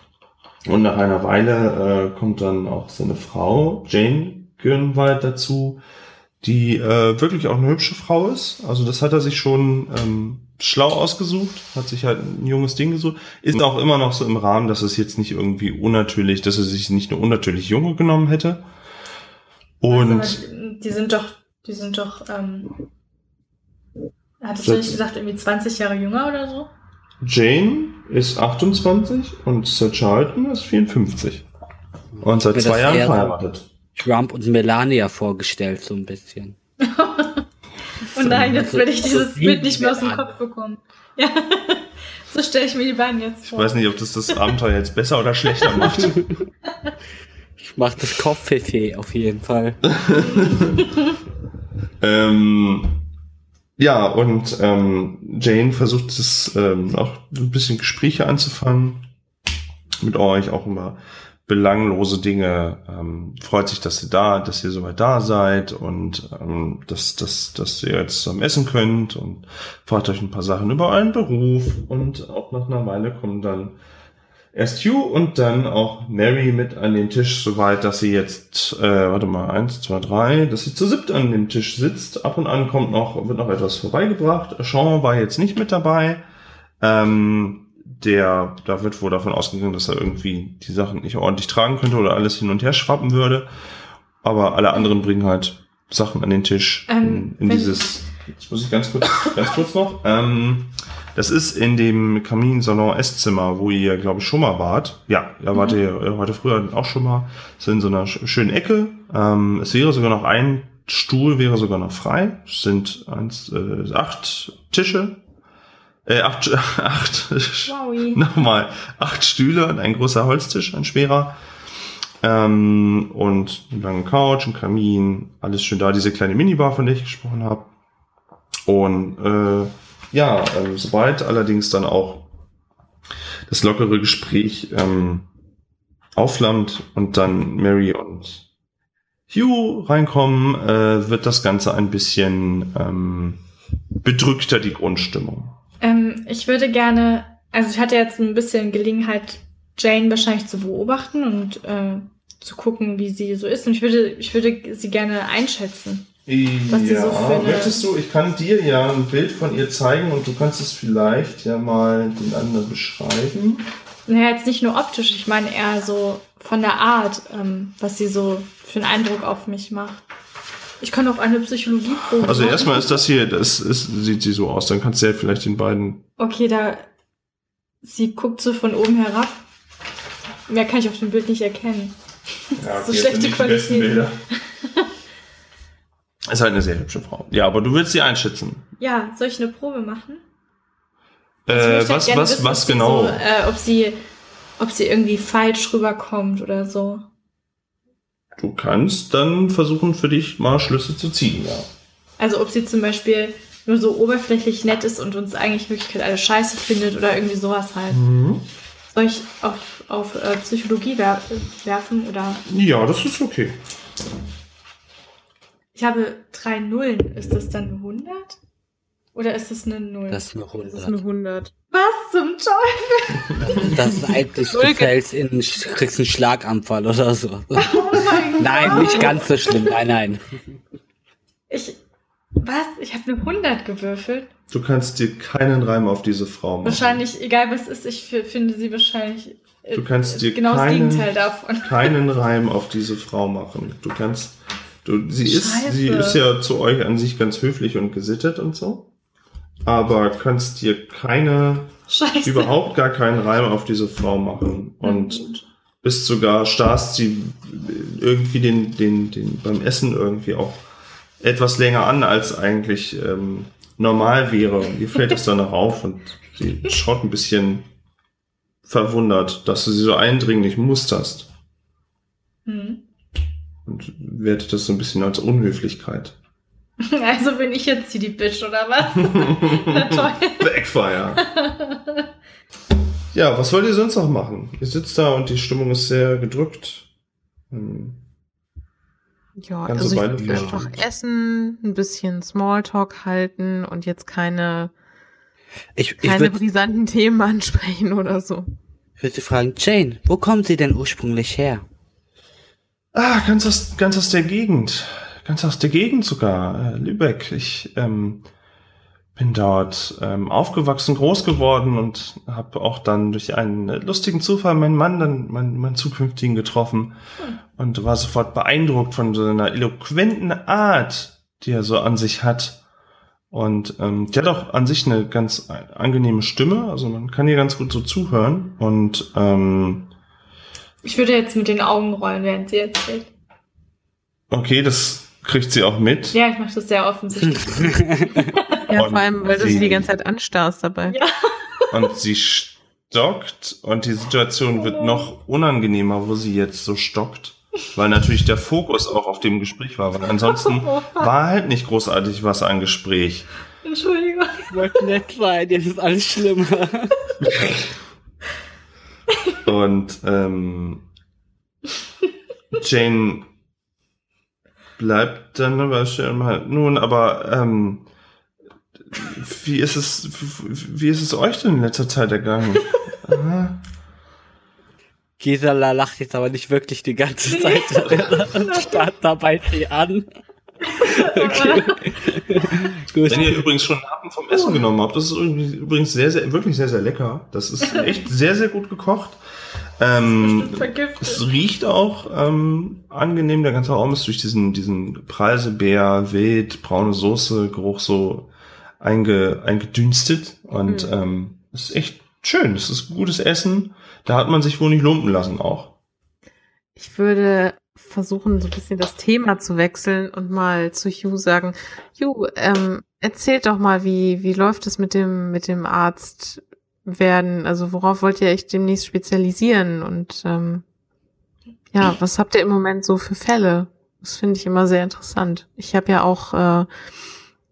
Und nach einer Weile äh, kommt dann auch seine Frau, Jane Gürnwald, dazu, die äh, wirklich auch eine hübsche Frau ist. Also das hat er sich schon ähm, schlau ausgesucht, hat sich halt ein junges Ding gesucht. Ist auch immer noch so im Rahmen, dass es jetzt nicht irgendwie unnatürlich, dass er sich nicht eine unnatürlich junge genommen hätte. Und Also, die sind doch, die sind doch, ähm, hattest du nicht gesagt, irgendwie 20 Jahre jünger oder so? Jane ist 28 und Sir Charlton ist 54. Und seit zwei Jahren verheiratet. Trump und Melania vorgestellt, so ein bisschen. Und nein, jetzt werde ich dieses Bild nicht mehr aus dem. Kopf bekommen. Ja, so stelle ich mir die beiden jetzt Ich vor. weiß nicht, ob das das Abenteuer jetzt besser oder schlechter macht. Ich mach das Kopfweh auf jeden Fall. Ähm, ja, und ähm, Jane versucht es ähm, auch ein bisschen Gespräche anzufangen mit euch, auch über belanglose Dinge. Ähm, freut sich, dass ihr da, dass ihr soweit da seid und ähm, dass, dass, dass ihr jetzt zusammen essen könnt und fragt euch ein paar Sachen über euren Beruf und auch nach einer Weile kommen dann erst Hugh und dann auch Mary mit an den Tisch, soweit, dass sie jetzt, äh, warte mal, eins, zwei, drei, dass sie zu siebt an dem Tisch sitzt. Ab und an kommt noch, wird noch etwas vorbeigebracht. Sean war jetzt nicht mit dabei. Ähm, der, da wird wohl davon ausgegangen, dass er irgendwie die Sachen nicht ordentlich tragen könnte oder alles hin und her schwappen würde. Aber alle anderen bringen halt Sachen an den Tisch Ähm, in, in dieses, jetzt muss ich ganz kurz, ganz kurz noch, ähm, das ist in dem Kaminsalon Esszimmer, wo ihr, glaube ich, schon mal wart. Ja, da wart Mhm. ihr äh, heute früher auch schon mal. Das ist in so einer sch- schönen Ecke. Ähm, es wäre sogar noch ein Stuhl, wäre sogar noch frei. Es sind eins, äh, acht Tische. Äh, acht, acht, nochmal, acht Stühle und ein großer Holztisch, ein schwerer. Ähm, und eine lange Couch, ein Kamin, alles schön da. Diese kleine Minibar, von der ich gesprochen habe. Und äh, ja, ähm, sobald allerdings dann auch das lockere Gespräch ähm, aufflammt und dann Mary und Hugh reinkommen, äh, wird das Ganze ein bisschen ähm, bedrückter, die Grundstimmung. Ähm, ich würde gerne, also ich hatte jetzt ein bisschen Gelegenheit, Jane wahrscheinlich zu beobachten und äh, zu gucken, wie sie so ist. Und ich würde, ich würde sie gerne einschätzen. Was ja, so eine- möchtest du, ich kann dir ja ein Bild von ihr zeigen und du kannst es vielleicht ja mal den anderen beschreiben. Naja, jetzt nicht nur optisch, ich meine eher so von der Art, ähm, was sie so für einen Eindruck auf mich macht. Ich kann auch eine Psychologieprobe Also machen. erstmal ist das hier, das ist, sieht sie so aus, dann kannst du ja vielleicht den beiden. Okay, da. Sie guckt so von oben herab. Mehr kann ich auf dem Bild nicht erkennen. Ja, So schlechte Qualität. Ist halt eine sehr hübsche Frau. Ja, aber du willst sie einschätzen. Ja, soll ich eine Probe machen? Also Äh, halt was, gerne was, wissen, was ob sie genau? So, äh, ob sie, ob sie irgendwie falsch rüberkommt oder so. Du kannst dann versuchen, für dich mal Schlüsse zu ziehen, ja. Also ob sie zum Beispiel nur so oberflächlich nett ist und uns eigentlich in Wirklichkeit alle scheiße findet oder irgendwie sowas halt. Mhm. Soll ich auf, auf äh, Psychologie wer werfen oder? Ja, das ist okay. Ich habe drei Nullen. Ist das dann eine 100? Oder ist das eine Null? Das ist eine Das ist eine 100. 100. Was zum Teufel? Das ist eigentlich, du fällst in, kriegst einen Schlaganfall oder so. Oh mein Nein, Gott. nicht ganz so schlimm. Nein, nein. Ich. Was? Ich habe eine 100 gewürfelt. Du kannst dir keinen Reim auf diese Frau machen. Wahrscheinlich, egal was ist, ich finde sie wahrscheinlich. äh, Du kannst dir genau keinen- das Gegenteil davon. keinen Reim auf diese Frau machen. Du kannst, du, sie ist, sie ist ja zu euch an sich ganz höflich und gesittet und so. Aber kannst dir keine, Scheiße. überhaupt gar keinen Reim auf diese Frau machen. Und bist sogar, starrst sie irgendwie den, den, den, beim Essen irgendwie auch etwas länger an, als eigentlich ähm, normal wäre. Und ihr fällt das dann auch auf und sie schaut ein bisschen verwundert, dass du sie so eindringlich musterst Hm. Und wertet das so ein bisschen als Unhöflichkeit. Also bin ich jetzt hier die Bitch, oder was? Na toll. Backfire. Ja, was wollt ihr sonst noch machen? Ihr sitzt da und die Stimmung ist sehr gedrückt. Hm. Ja, Ganze also ich würde vielleicht. einfach essen, ein bisschen Smalltalk halten und jetzt keine, Ich, ich keine würde brisanten Themen ansprechen oder so. würd Sie fragen, Jane, wo kommen Sie denn ursprünglich her? Ah, ganz aus, ganz aus der Gegend. Ganz aus der Gegend sogar. Äh, Lübeck. Ich ähm, bin dort ähm, aufgewachsen, groß geworden und habe auch dann durch einen lustigen Zufall meinen Mann, dann meinen, meinen zukünftigen getroffen und war sofort beeindruckt von so einer eloquenten Art, die er so an sich hat. Und ähm, die hat auch an sich eine ganz angenehme Stimme, also man kann ihr ganz gut so zuhören und ähm, Ich würde jetzt mit den Augen rollen, während sie erzählt. okay, das kriegt sie auch mit. Ja, ich mache das sehr offensichtlich. Ja, Und vor allem, weil du sie- sie die ganze Zeit anstarrst dabei. Ja. Und sie stockt und die Situation wird noch unangenehmer, wo sie jetzt so stockt. Weil natürlich der Fokus auch auf dem Gespräch war. Weil ansonsten war halt nicht großartig was an Gespräch. Entschuldigung. Ich wollte nett sein, jetzt ist alles schlimmer. Und ähm, Jane bleibt dann aber schon mal. Nun, aber ähm, wie ist es, wie ist es euch denn in letzter Zeit ergangen? Gisela lacht jetzt aber nicht wirklich die ganze Zeit und starrt dabei sie an. Okay. Gut. Wenn ihr übrigens schon Happen vom Essen genommen habt, das ist übrigens sehr, sehr, wirklich sehr, sehr lecker. Das ist echt sehr, sehr gut gekocht. Ähm, es riecht auch ähm, angenehm. Der ganze Raum ist durch diesen, diesen Preiselbeer, Wild, braune Soße, Geruch so einge, eingedünstet. Und Mhm. ähm, es ist echt schön. Es ist gutes Essen. Da hat man sich wohl nicht lumpen lassen auch. Ich würde versuchen, so ein bisschen das Thema zu wechseln und mal zu Hugh sagen, Hugh, ähm, erzählt doch mal, wie, wie läuft es mit dem, mit dem Arzt werden? Also worauf wollt ihr euch demnächst spezialisieren? Und ähm, ja, was habt ihr im Moment so für Fälle? Das finde ich immer sehr interessant. Ich habe ja auch äh,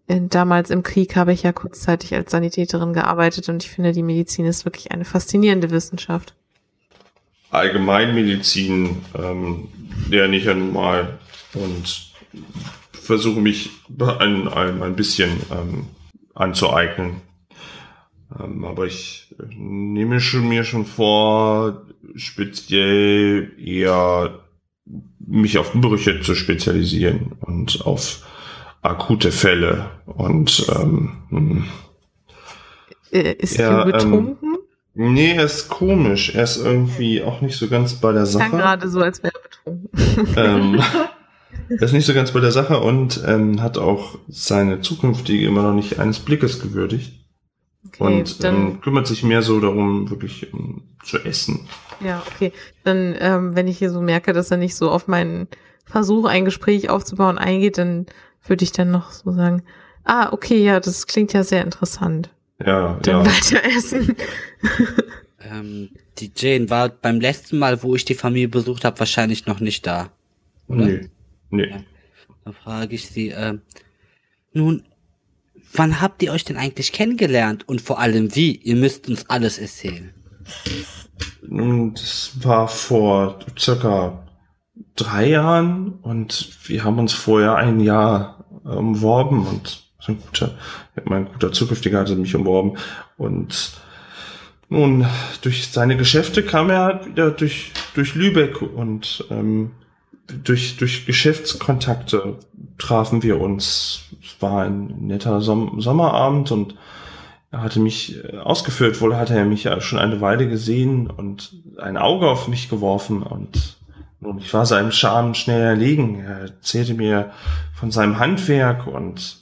in, damals im Krieg habe ich ja kurzzeitig als Sanitäterin gearbeitet und ich finde, die Medizin ist wirklich eine faszinierende Wissenschaft. Allgemeinmedizin ähm, lerne ich ja nun mal und versuche mich bei allem, ein bisschen ähm, anzueignen. Ähm, aber ich nehme schon, mir schon vor, speziell eher mich auf Brüche zu spezialisieren und auf akute Fälle und ähm, hm. Äh, ist Ja, ähm, betrunken? Nee, er ist komisch. Er ist irgendwie auch nicht so ganz bei der Sache. gerade so, als wäre er betrunken. ähm, er ist nicht so ganz bei der Sache und ähm, hat auch seine zukünftige immer noch nicht eines Blickes gewürdigt. Okay, und dann, ähm, kümmert sich mehr so darum, wirklich ähm, zu essen. ja, okay. Dann, ähm, wenn ich hier so merke, dass er nicht so auf meinen Versuch, ein Gespräch aufzubauen, eingeht, dann würde ich dann noch so sagen, ah, okay, ja, das klingt ja sehr interessant. Ja, Dann ja. weiter essen. Ähm, die Jane war beim letzten Mal, wo ich die Familie besucht habe, wahrscheinlich noch nicht da. Oder? Nee. Nee. Dann frage ich sie, ähm, nun, wann habt ihr euch denn eigentlich kennengelernt? Und vor allem wie? Ihr müsst uns alles erzählen. nun, das war vor circa drei Jahren und wir haben uns vorher ein Jahr umworben und ein guter, mein guter Zukünftiger hatte mich umworben und nun, durch seine Geschäfte kam er halt wieder durch, durch Lübeck und ähm, durch, durch Geschäftskontakte trafen wir uns. Es war ein netter Som Sommerabend und er hatte mich äh, ausgeführt, wohl hatte er mich ja schon eine Weile gesehen und ein Auge auf mich geworfen und nun, ich war seinem Charme schnell erlegen. Er erzählte mir von seinem Handwerk und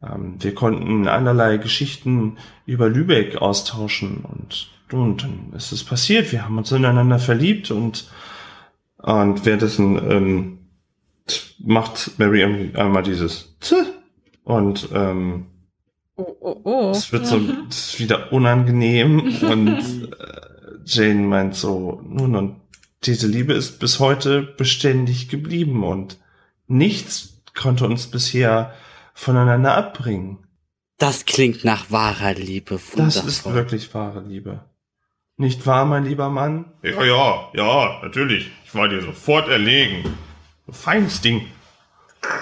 wir konnten allerlei Geschichten über Lübeck austauschen und, und dann ist es passiert. Wir haben uns ineinander verliebt und, und währenddessen ähm, macht Mary einmal dieses Tch und ähm, Oh, oh, oh. es wird so ist wieder unangenehm und äh, Jane meint so, nun und diese Liebe ist bis heute beständig geblieben und nichts konnte uns bisher voneinander abbringen. Das klingt nach wahrer Liebe. Das ist wirklich wahre Liebe. Nicht wahr, mein lieber Mann? Ja, ja, ja, natürlich. Ich war dir sofort erlegen. Feines Ding.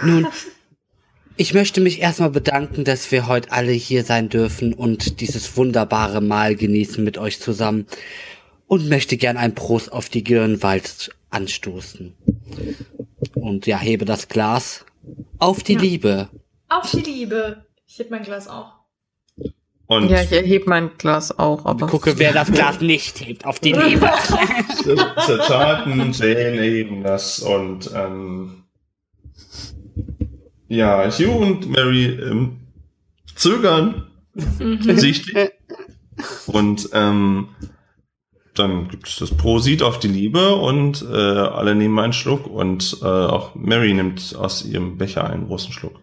Nun, ich möchte mich erstmal bedanken, dass wir heute alle hier sein dürfen und dieses wunderbare Mahl genießen mit euch zusammen. Und möchte gern ein Prost auf die Girnwald anstoßen. Und ja, hebe das Glas auf die Ja. Liebe. Auf die Liebe. Ich heb mein Glas auch. Und Ja, ich erhebe mein Glas auch, aber. Gucke, wer das Glas nicht hebt, auf die Liebe. zur, zur Taten Jane eben das und ähm, ja, Hugh und Mary ähm, zögern Mhm. sichtlich. Und ähm, dann gibt es das Prosit auf die Liebe und äh, alle nehmen einen Schluck und äh, auch Mary nimmt aus ihrem Becher einen großen Schluck.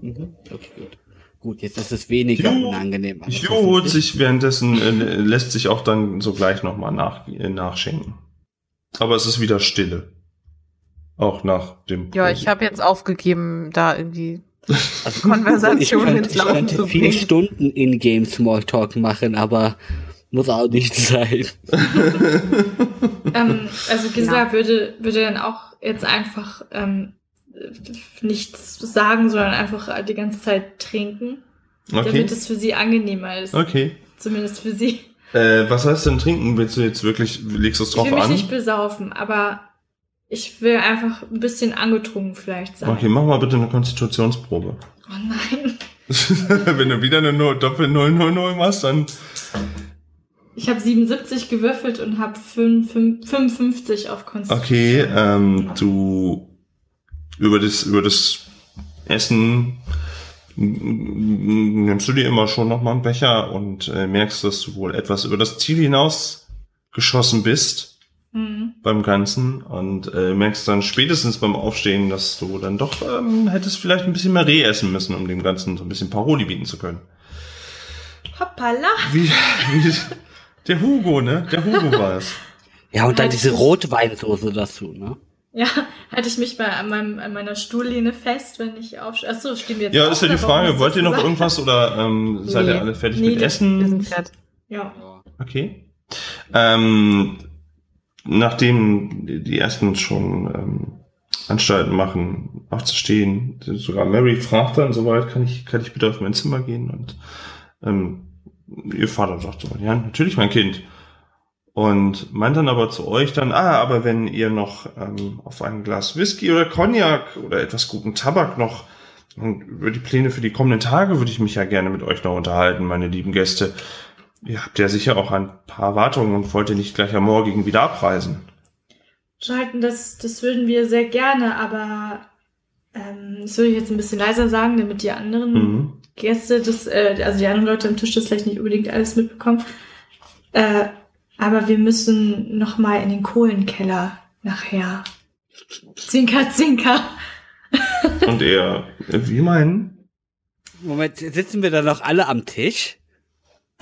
Mhm, okay, gut. Gut, jetzt ist es weniger Hugh- unangenehm. Hugh holt sich währenddessen, äh, lässt sich auch dann sogleich nochmal nach, äh, nachschenken. Aber es ist wieder Stille. Auch nach dem Ja, Prosit. ich habe jetzt aufgegeben, da irgendwie Also, Konversation ich könnte, ins ich Laufen könnte zu vier bringen. Stunden in-game Smalltalk machen, aber muss auch nicht sein. ähm, also Gisela würde, würde dann auch jetzt einfach ähm, nichts sagen, sondern einfach die ganze Zeit trinken, Okay. damit es für sie angenehmer ist. Okay. Zumindest für sie. Äh, was heißt denn trinken? Willst du jetzt wirklich, legst du es Ich drauf will mich an? nicht besaufen, aber ich will einfach ein bisschen angetrunken vielleicht sein. Okay, mach mal bitte eine Konstitutionsprobe. Oh nein. Wenn du wieder eine Doppel 000 machst, dann. Ich habe 77 gewürfelt und habe 55 auf Konstitution. Okay, ähm, du über das, über das Essen nimmst du dir immer schon noch mal einen Becher und äh, merkst, dass du wohl etwas über das Ziel hinaus geschossen bist Mhm. beim Ganzen und äh, merkst dann spätestens beim Aufstehen, dass du dann doch ähm, hättest vielleicht ein bisschen mehr Reh essen müssen, um dem Ganzen so ein bisschen Paroli bieten zu können. Hoppala. Wie, wie der Hugo, ne? Der Hugo war es. Ja, und dann diese Rotweinsoße dazu, ne? Ja, halte ich mich bei an, meinem, an meiner Stuhllehne fest, wenn ich aufstehe. Achso, stehen wir jetzt Ja, auf, ist ja die Frage, wollt ihr noch irgendwas oder ähm, seid ihr Nee. alle fertig Nee, mit das- Wir Essen? sind fertig. Ja. Okay. Ähm, nachdem die ersten schon ähm, Anstalten machen, aufzustehen, sogar Mary fragt dann soweit, kann ich, kann ich bitte auf mein Zimmer gehen? Und ähm, ihr Vater sagt so, ja, natürlich, mein Kind. Und meint dann aber zu euch dann, ah, aber wenn ihr noch ähm, auf ein Glas Whisky oder Cognac oder etwas guten Tabak noch und über die Pläne für die kommenden Tage würde ich mich ja gerne mit euch noch unterhalten, meine lieben Gäste. Ihr habt ja sicher auch ein paar Erwartungen und wollt ihr nicht gleich am Morgigen wieder abreisen. Schalten, das, das würden wir sehr gerne, aber ähm, das würde ich jetzt ein bisschen leiser sagen, damit die anderen Mhm. Gäste, das, äh, also die anderen Leute am Tisch das vielleicht nicht unbedingt alles mitbekommen. Äh, aber wir müssen noch mal in den Kohlenkeller nachher. Zinker, zinker. Und er, wie meinen? Moment, sitzen wir dann noch alle am Tisch?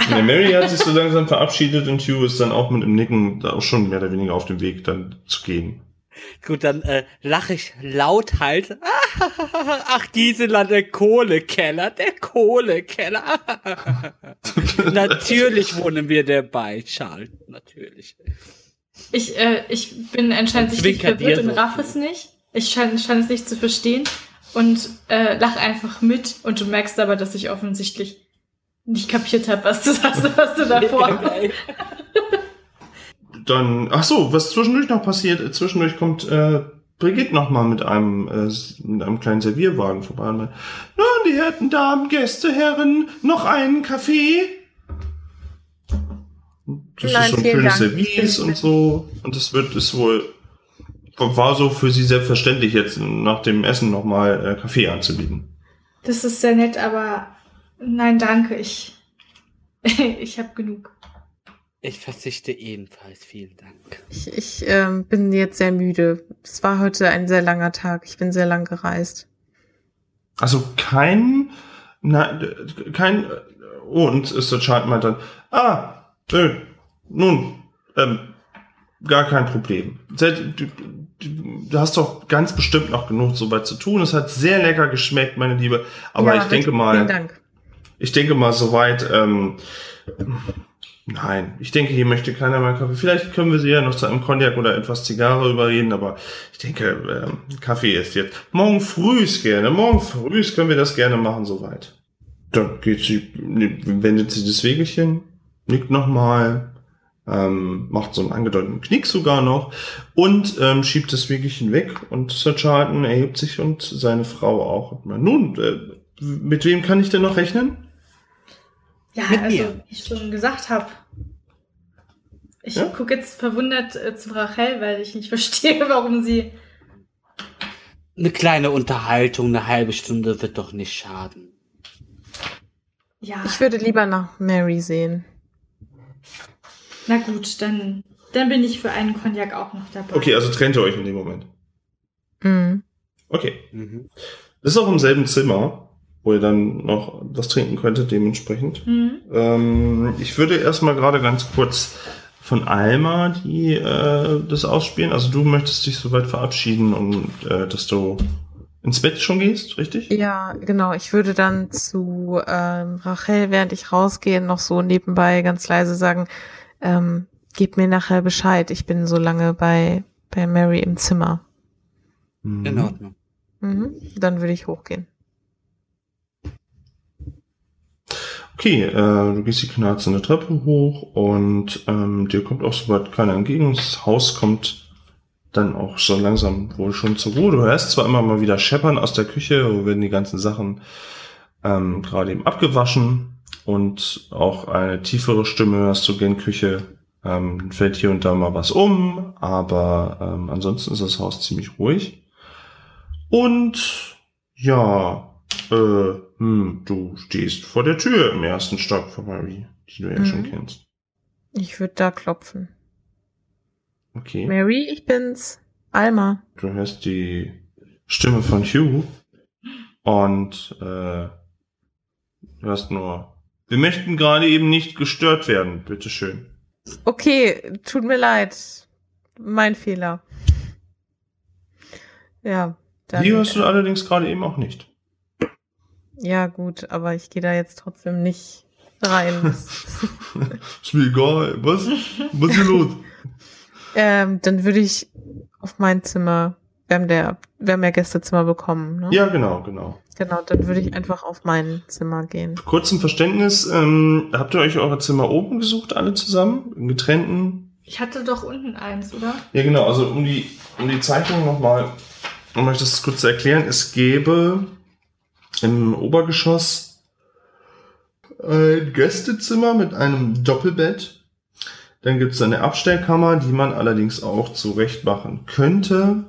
Ja, Mary hat sich so langsam verabschiedet und Hugh ist dann auch mit dem Nicken da auch schon mehr oder weniger auf dem Weg dann zu gehen. Gut, dann äh, lache ich laut halt. Ach, Gisela, der Kohlekeller, der Kohlekeller. Natürlich wohnen wir dabei, Charles. Natürlich. nicht. Ich, äh, ich bin anscheinend zwinkert verwirrt und raff es nicht. Ich scheine schein es nicht zu verstehen und äh, lach einfach mit und du merkst aber, dass ich offensichtlich nicht kapiert habe, was du sagst, was du davor hast. Dann, ach so, was zwischendurch noch passiert, zwischendurch kommt äh, Brigitte noch mal mit einem, äh, mit einem kleinen Servierwagen vorbei. Und meint, Nun, die Herren, Damen, Gäste, Herren, noch einen Kaffee? Das Nein, ist so ein schönes Dank. Service und so. Und das wird, ist wohl, war so für sie selbstverständlich jetzt nach dem Essen noch mal äh, Kaffee anzubieten. Das ist sehr nett, aber nein, danke. Ich, ich habe genug. Ich verzichte ebenfalls. Vielen Dank. Ich, ich ähm, bin jetzt sehr müde. Es war heute ein sehr langer Tag. Ich bin sehr lang gereist. Also kein, na, kein, oh, und ist der Chart meint dann, ah, äh, nun, ähm, gar kein Problem. Du, du, du hast doch ganz bestimmt noch genug soweit zu tun. Es hat sehr lecker geschmeckt, meine Liebe. Aber Ja, ich denke Vielen mal, Dank. ich denke mal soweit, ähm, nein, ich denke, hier möchte keiner mehr Kaffee. Vielleicht können wir sie ja noch zu einem Cognac oder etwas Zigarre überreden, aber ich denke, ähm, Kaffee ist jetzt. Morgen früh gerne, morgen früh können wir das gerne machen, soweit. Dann geht sie, wendet sie das Wegelchen, nickt nochmal, ähm, macht so einen angedeuteten Knick sogar noch und ähm, schiebt das Wegelchen weg und Sir Charlton erhebt sich und seine Frau auch. Nun, äh, mit wem kann ich denn noch rechnen? Ja, Mit also, mir. wie ich schon gesagt habe. Ich Ja? gucke jetzt verwundert äh, zu Rachel, weil ich nicht verstehe, warum sie. Eine kleine Unterhaltung, eine halbe Stunde wird doch nicht schaden. Ja, Ich würde lieber nach Mary sehen. na gut, dann, dann bin ich für einen Cognac auch noch dabei. Okay, also trennt ihr euch in dem Moment. Mhm. Okay. Mhm. Das ist auch im selben Zimmer, wo ihr dann noch was trinken könntet, dementsprechend. Mhm. Ähm, ich würde erstmal gerade ganz kurz von Alma die äh, das ausspielen. Also du möchtest dich soweit verabschieden und äh, dass du ins Bett schon gehst, richtig? Ja, genau. Ich würde dann zu ähm, Rachel, während ich rausgehe, noch so nebenbei ganz leise sagen, ähm, gib mir nachher Bescheid. Ich bin so lange bei, bei Mary im Zimmer. In Ordnung. Mhm. Dann würde ich hochgehen. Okay, äh, du gehst die knarzende Treppe hoch und ähm, dir kommt auch soweit keiner entgegen. Das Haus kommt dann auch so langsam wohl schon zur Ruhe. Du hörst zwar immer mal wieder Scheppern aus der Küche, wo werden die ganzen Sachen ähm, gerade eben abgewaschen und auch eine tiefere Stimme hörst du gen Küche. Ähm, fällt hier und da mal was um, aber ähm, ansonsten ist das Haus ziemlich ruhig. Und ja, äh, hm, du stehst vor der Tür im ersten Stock von Mary, die du ja Mhm. schon kennst. Ich würde da klopfen. Okay. Mary, ich bin's. Alma. Du hörst die Stimme von Hugh und äh, du hörst nur, wir möchten gerade eben nicht gestört werden, bitteschön. Okay, tut mir leid. Mein Fehler. Ja. Dann, Die hörst du allerdings gerade eben auch nicht. Ja, gut, aber ich gehe da jetzt trotzdem nicht rein. Ist mir egal, was? Was ist hier los? ähm, dann würde ich auf mein Zimmer, wir haben, der, wir haben ja Gästezimmer bekommen, ne? Ja, genau, genau. Genau, dann würde ich einfach auf mein Zimmer gehen. Kurz zum Verständnis, ähm, habt ihr euch eure Zimmer oben gesucht, alle zusammen? In getrennten? Ich hatte doch unten eins, oder? Ja, genau, also um die, um die Zeichnung nochmal, um euch das kurz zu erklären, es gäbe im Obergeschoss ein Gästezimmer mit einem Doppelbett. Dann gibt es eine Abstellkammer, die man allerdings auch zurecht machen könnte.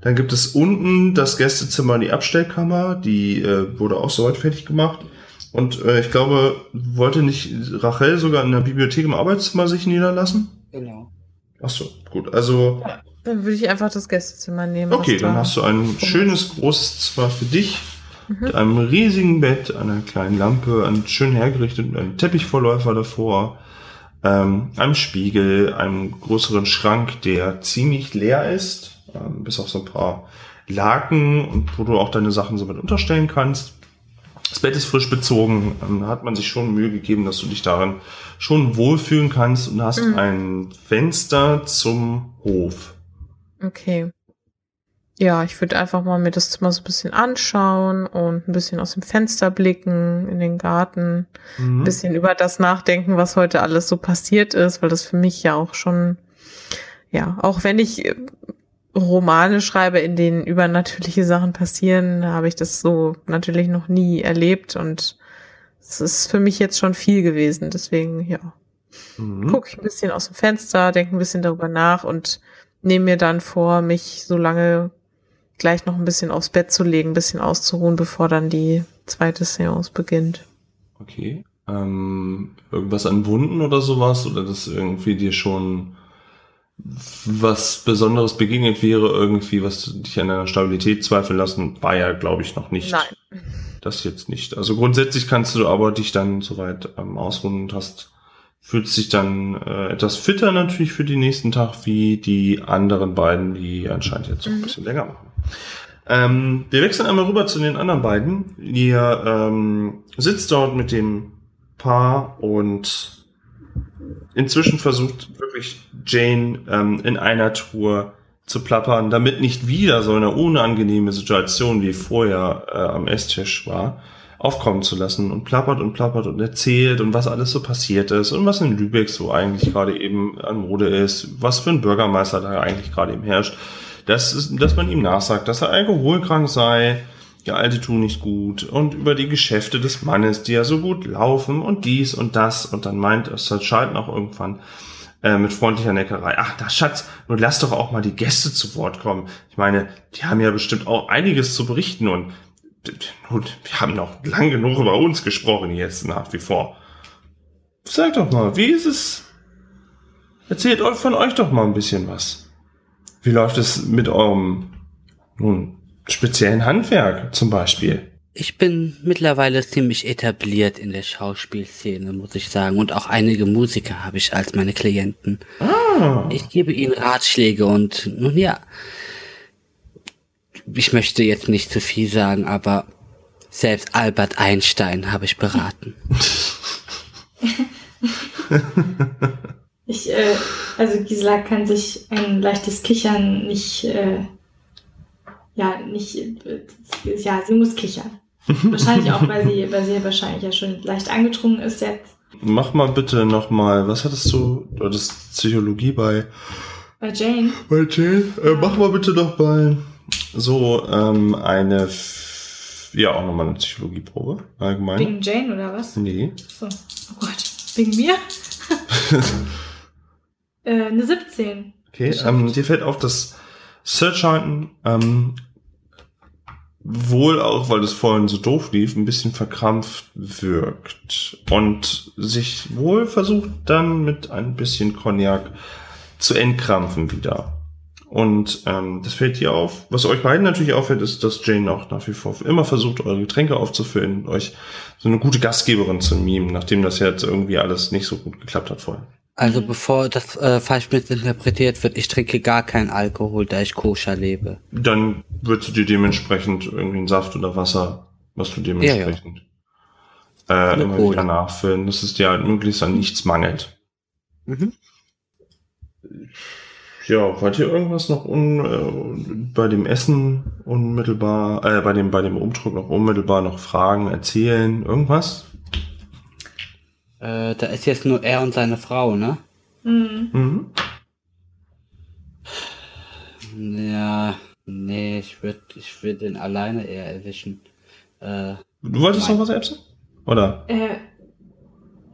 Dann gibt es unten das Gästezimmer, die Abstellkammer, die äh, wurde auch soweit fertig gemacht. Und äh, ich glaube, wollte nicht Rachel sogar in der Bibliothek im Arbeitszimmer sich niederlassen? Genau. Ach so, gut. Also, Dann würde ich einfach das Gästezimmer nehmen. okay, dann da- hast du ein schönes, großes Zimmer für dich. Mhm. Mit einem riesigen Bett, einer kleinen Lampe, einem schön hergerichteten einem Teppichvorläufer davor, ähm, einem Spiegel, einem größeren Schrank, der ziemlich leer ist, ähm, bis auf so ein paar Laken und wo du auch deine Sachen so mit unterstellen kannst. Das Bett ist frisch bezogen. Ähm, hat man sich schon Mühe gegeben, dass du dich darin schon wohlfühlen kannst und hast Mhm. ein Fenster zum Hof. Okay. Ja, ich würde einfach mal mir das Zimmer so ein bisschen anschauen und ein bisschen aus dem Fenster blicken in den Garten. Mhm. Ein bisschen über das nachdenken, was heute alles so passiert ist, weil das für mich ja auch schon, ja, auch wenn ich äh, Romane schreibe, in denen übernatürliche Sachen passieren, habe ich das so natürlich noch nie erlebt und es ist für mich jetzt schon viel gewesen. Deswegen, ja, Mhm. gucke ich ein bisschen aus dem Fenster, denke ein bisschen darüber nach und nehme mir dann vor, mich so lange gleich noch ein bisschen aufs Bett zu legen, ein bisschen auszuruhen, bevor dann die zweite Seance beginnt. Okay. Ähm, irgendwas an Wunden oder sowas? Oder das irgendwie dir schon was Besonderes begegnet wäre, irgendwie, was dich an deiner Stabilität zweifeln lassen, war ja, glaube ich, noch nicht. Nein. Das jetzt nicht. Also grundsätzlich kannst du aber dich dann soweit ähm, ausruhen und hast, fühlst dich dann äh, etwas fitter natürlich für den nächsten Tag, wie die anderen beiden, die anscheinend jetzt noch ein Mhm. bisschen länger machen. Ähm, wir wechseln einmal rüber zu den anderen beiden. Ihr ähm, sitzt dort mit dem Paar und inzwischen versucht wirklich Jane ähm, in einer Tour zu plappern, damit nicht wieder so eine unangenehme Situation wie vorher äh, am Esstisch war, aufkommen zu lassen und plappert und plappert und erzählt und was alles so passiert ist und was in Lübeck so eigentlich gerade eben an Mode ist, was für ein Bürgermeister da eigentlich gerade eben herrscht, dass, es- dass man ihm nachsagt, dass er alkoholkrank sei, der alte tun nicht gut und über die Geschäfte des Mannes, die ja so gut laufen und dies und das und dann meint Scheiden auch irgendwann äh, mit freundlicher Neckerei, ach, da Schatz, nun lass doch auch mal die Gäste zu Wort kommen. Ich meine, die haben ja bestimmt auch einiges zu berichten und nun, wir haben noch lang genug über uns gesprochen jetzt nach wie vor. Sag doch mal, wie ist es? Erzählt von euch doch mal ein bisschen was. Wie läuft es mit eurem nun speziellen Handwerk zum Beispiel? Ich bin mittlerweile ziemlich etabliert in der Schauspielszene, muss ich sagen. Und auch einige Musiker habe ich als meine Klienten. Ah, Ich gebe ihnen Ratschläge und nun ja. Ich möchte jetzt nicht zu viel sagen, aber selbst Albert Einstein habe ich beraten. Ich, äh, also Gisela kann sich ein leichtes Kichern nicht, äh, ja, nicht, äh, ja, sie muss kichern. Wahrscheinlich auch, weil sie, weil sie wahrscheinlich ja schon leicht angetrunken ist jetzt. mach mal bitte noch mal, was hattest du? Du hattest Psychologie bei Bei Jane. bei Jane. Äh, mach mal bitte noch mal so ähm, eine, ja auch noch mal eine Psychologieprobe allgemein. Wegen Jane oder was? Nee. So. Oh Gott. Wegen mir? äh, eine 17. Okay, ähm, dir fällt auf, dass Searchhalten ähm, wohl auch, weil es vorhin so doof lief, ein bisschen verkrampft wirkt und sich wohl versucht dann mit ein bisschen Cognac zu entkrampfen wieder. Und ähm, das fällt dir auf. Was euch beiden natürlich auffällt, ist, dass Jane auch nach wie vor immer versucht, eure Getränke aufzufüllen, euch so eine gute Gastgeberin zu mimen, nachdem das jetzt irgendwie alles nicht so gut geklappt hat vorher. Also Mhm. bevor das äh, falsch missinterpretiert wird, ich trinke gar keinen Alkohol, da ich koscher lebe. Dann würdest du dir dementsprechend irgendwie einen Saft oder Wasser, was du dementsprechend Äh, immer wieder nachfüllen, dass es dir halt möglichst an nichts mangelt. Mhm. Ja, wollt ihr irgendwas noch un, äh, bei dem Essen unmittelbar, äh, bei dem, bei dem Umdruck noch unmittelbar noch fragen, erzählen, irgendwas? Äh, da ist jetzt nur er und seine Frau, ne? Mhm. Mhm. Ja, nee, ich würde ich würd den alleine eher erwischen. Äh, Du wolltest noch was erzählen? Oder? Äh,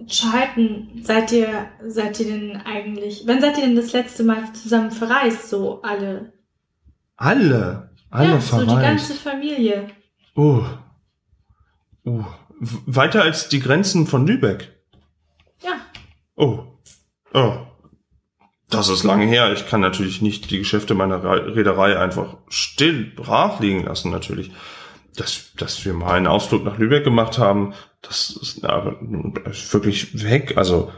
Charlton, seid ihr, seid ihr denn eigentlich, wann seid ihr denn das letzte Mal zusammen verreist, so alle? Alle. Alle ja, so die verreist. ganze Familie. Oh. Oh. W- Weiter als die Grenzen von Lübeck. Oh. Oh. Das ist lange her. Ich kann natürlich nicht die Geschäfte meiner Re- Reederei einfach still brach liegen lassen, natürlich. Dass, dass wir mal einen Ausflug nach Lübeck gemacht haben, das ist aber wirklich weg. Also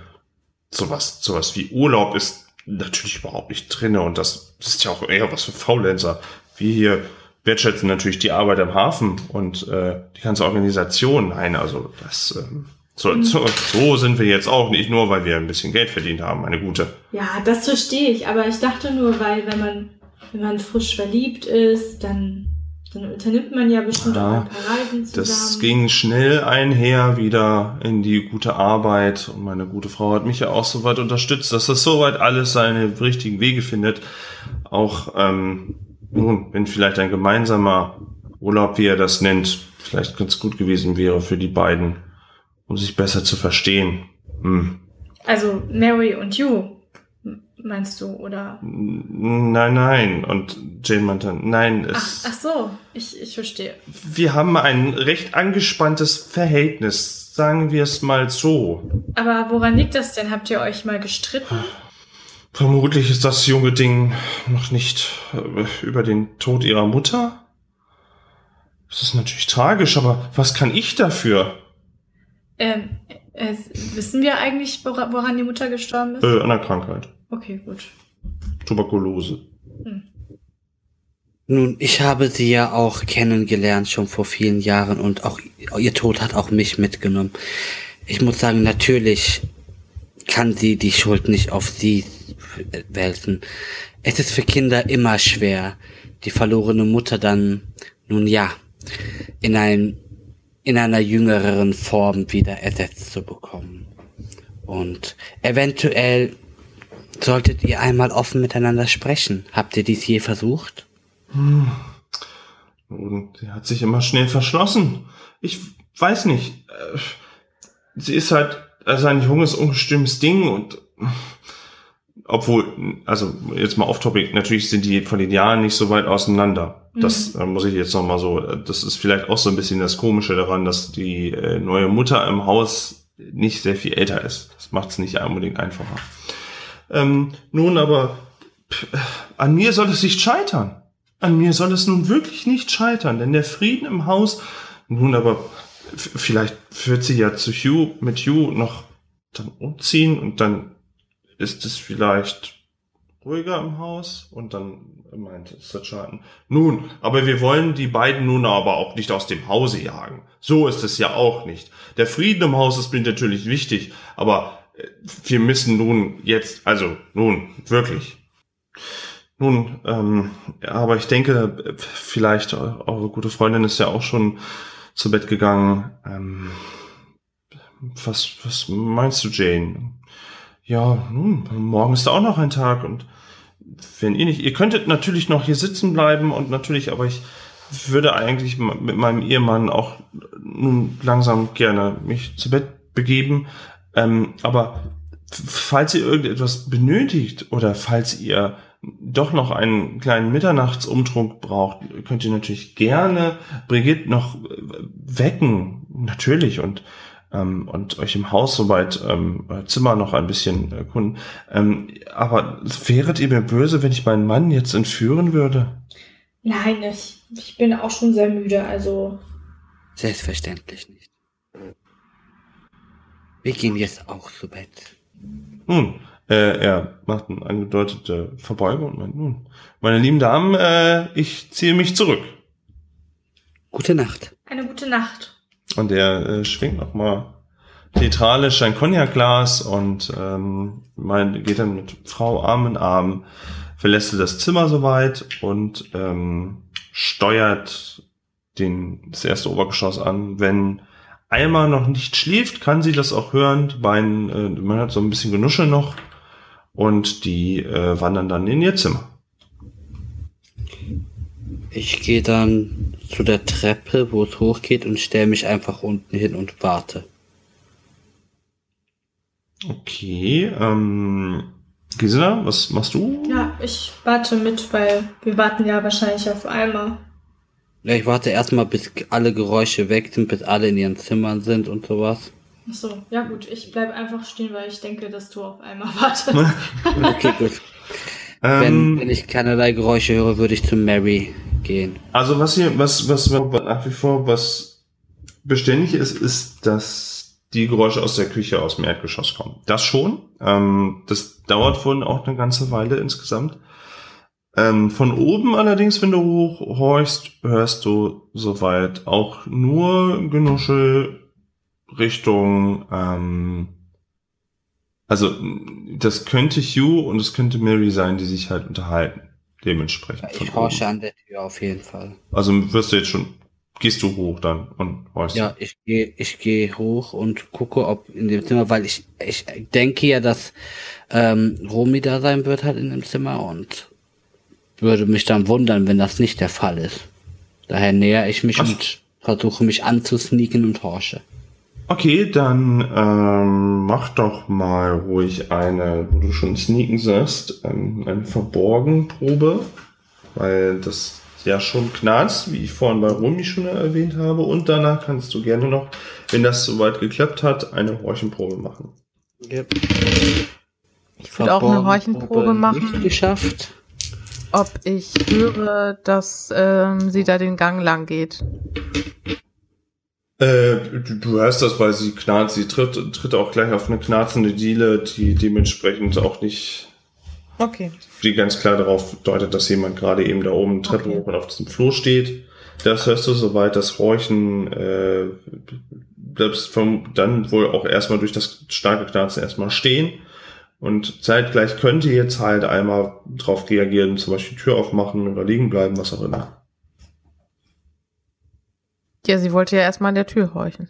sowas, sowas wie Urlaub ist natürlich überhaupt nicht drinne und das ist ja auch eher was für Faulenzer. Wir hier wertschätzen natürlich die Arbeit am Hafen und äh, die ganze Organisation. Nein, also das ähm, so, Mhm. so, so sind wir jetzt auch nicht nur, weil wir ein bisschen Geld verdient haben, meine gute. Ja, das verstehe ich, aber ich dachte nur, weil wenn man, wenn man frisch verliebt ist, dann, dann unternimmt man ja bestimmt Ja, auch ein paar Reisen zusammen. Das ging schnell einher wieder in die gute Arbeit und meine gute Frau hat mich ja auch so weit unterstützt, dass das soweit alles seine richtigen Wege findet. Auch ähm, nun, wenn vielleicht ein gemeinsamer Urlaub, wie er das nennt, vielleicht ganz gut gewesen wäre für die beiden, um sich besser zu verstehen. Hm. Also Mary und you, meinst du, oder? Nein, nein. Und Jane meinte, nein, Ach, es, ach so, ich, ich verstehe. wir haben ein recht angespanntes Verhältnis, sagen wir es mal so. Aber woran liegt das denn? Habt ihr euch mal gestritten? Vermutlich ist das junge Ding noch nicht äh, über den Tod ihrer Mutter. Das ist natürlich tragisch, aber was kann ich dafür? Ähm, äh, wissen wir eigentlich, wora- woran die Mutter gestorben ist? Äh, an der Krankheit. Okay, gut. Tuberkulose. Nun, ich habe sie ja auch kennengelernt schon vor vielen Jahren und auch ihr Tod hat auch mich mitgenommen. Ich muss sagen, natürlich kann sie die Schuld nicht auf sie wälzen. Es ist für Kinder immer schwer, die verlorene Mutter dann, nun ja, in ein, in einer jüngeren Form wieder ersetzt zu bekommen. Und eventuell solltet ihr einmal offen miteinander sprechen. Habt ihr dies je versucht? Und sie hat sich immer schnell verschlossen. Ich weiß nicht. äh, Sie ist halt also ein junges, ungestümes Ding und obwohl, also jetzt mal off-topic, natürlich sind die von den Jahren nicht so weit auseinander. Das äh, muss ich jetzt noch mal so, das ist vielleicht auch so ein bisschen das Komische daran, dass die äh, neue Mutter im Haus nicht sehr viel älter ist. Das macht es nicht unbedingt einfacher. Ähm, nun aber, pff, an mir soll es nicht scheitern. An mir soll es nun wirklich nicht scheitern, denn der Frieden im Haus, nun aber, vielleicht wird sie ja zu Hugh, mit Hugh noch dann umziehen und dann ist es vielleicht ruhiger im Haus und dann meinte Sir nun, aber wir wollen die beiden nun aber auch nicht aus dem Hause jagen. So ist es ja auch nicht. Der Frieden im Haus ist mir natürlich wichtig, aber äh, wir müssen nun jetzt, also nun, wirklich. Nun, ähm, aber ich denke, vielleicht, eure gute Freundin ist ja auch schon zu Bett gegangen. Ähm, was, was meinst du, Jane? Ja, nun, morgen ist auch noch ein Tag und wenn ihr nicht, ihr könntet natürlich noch hier sitzen bleiben und natürlich, aber ich würde eigentlich mit meinem Ehemann auch nun langsam gerne mich zu Bett begeben. Ähm, aber falls ihr irgendetwas benötigt oder falls ihr doch noch einen kleinen Mitternachtsumtrunk braucht, könnt ihr natürlich gerne Brigitte noch äh, wecken, natürlich und ähm, und euch im Haus soweit ähm, Zimmer noch ein bisschen erkunden. Ähm, aber wäret ihr mir böse, wenn ich meinen Mann jetzt entführen würde? Nein, ich, ich bin auch schon sehr müde, also Selbstverständlich nicht. Wir gehen jetzt auch zu Bett. Nun, äh, er macht eine angedeutete Verbeugung und meint, nun, meine lieben Damen, äh, ich ziehe mich zurück. Gute Nacht. eine gute Nacht. Und er äh, schwingt nochmal theatralisch ein Cognac-Glas und ähm, mein, geht dann mit Frau Arm in Arm, verlässt das Zimmer soweit und ähm, steuert den, das erste Obergeschoss an. Wenn Alma noch nicht schläft, kann sie das auch hören. Die beiden, äh, man hat so ein bisschen Genuschel noch und die äh, wandern dann in ihr Zimmer. Ich gehe dann zu der Treppe, wo es hochgeht und stelle mich einfach unten hin und warte. Okay, ähm, Gisela, was machst du? Ja, ich warte mit, weil wir warten ja wahrscheinlich auf Alma. Ja, ich warte erstmal, bis alle Geräusche weg sind, bis alle in ihren Zimmern sind und sowas. Ach so, ja gut, ich bleib einfach stehen, weil ich denke, dass du auf Alma wartest. Okay, gut. Wenn, Ähm, wenn ich keinerlei Geräusche höre, würde ich zu Mary gehen. Also was hier, was, was nach wie vor was beständig ist, ist, dass die Geräusche aus der Küche aus dem Erdgeschoss kommen. Das schon. Ähm, das dauert wohl auch eine ganze Weile insgesamt. Ähm, von oben allerdings, wenn du hochhorchst, hörst du soweit auch nur Genuschel Richtung, ähm, also das könnte Hugh und es könnte Mary sein, die sich halt unterhalten. Dementsprechend. Ja, ich horche an der Tür auf jeden Fall. Also wirst du jetzt schon, gehst du hoch dann und horchst. Ja, ich gehe ich gehe hoch und gucke, ob in dem Zimmer, weil ich, ich denke ja, dass ähm, Romy da sein wird halt in dem Zimmer und würde mich dann wundern, wenn das nicht der Fall ist. Daher näher ich mich Ach. und versuche mich anzusneaken und horche. Okay, dann ähm, mach doch mal ruhig eine, wo du schon sneaken sagst, ähm, eine Verborgenprobe, weil das ja schon knarzt, wie ich vorhin bei Romy schon erwähnt habe. Und danach kannst du gerne noch, wenn das soweit geklappt hat, eine Horchenprobe machen. Yep. Ich würde auch eine Horchenprobe machen, Nicht geschafft. ob ich höre, dass ähm, sie da den Gang lang geht. Äh, du, du hörst das, weil sie knarzt, sie tritt, tritt auch gleich auf eine knarzende Diele, die dementsprechend auch nicht Okay. die ganz klar darauf deutet, dass jemand gerade eben da oben Treppe Okay. hoch und auf diesem Flur steht. Das hörst du soweit, das Horchen äh, bleibst vom, dann wohl auch erstmal durch das starke Knarzen erstmal stehen. Und zeitgleich könnte jetzt halt einmal drauf reagieren, zum Beispiel die Tür aufmachen oder liegen bleiben, was auch immer. Ja, sie wollte ja erstmal an der Tür horchen.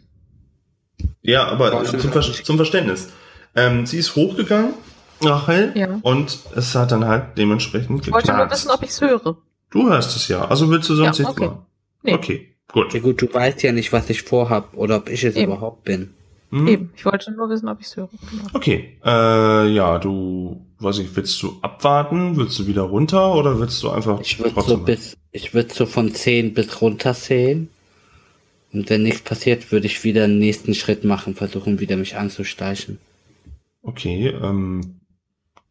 Ja, aber zum, Ver zum Verständnis. Ähm, sie ist hochgegangen, Rachel, Ja. und es hat dann halt dementsprechend Ich wollte nur geknarzt. wissen, ob ich es höre. Du hörst es ja, also willst du sonst Ja, nichts okay. machen? Nee. Okay, gut. Ja gut, du weißt ja nicht, was ich vorhab oder ob ich es Eben. überhaupt bin. Mhm. Eben. Ich wollte nur wissen, ob ich es höre. Genau. Okay, äh, ja, du, weiß ich, willst du abwarten? Willst du wieder runter oder willst du einfach Ich würde so trotzdem? bis, ich würde so von 10 bis runter zählen. Und wenn nichts passiert, würde ich wieder den nächsten Schritt machen, versuchen wieder mich anzuschleichen. okay, ähm,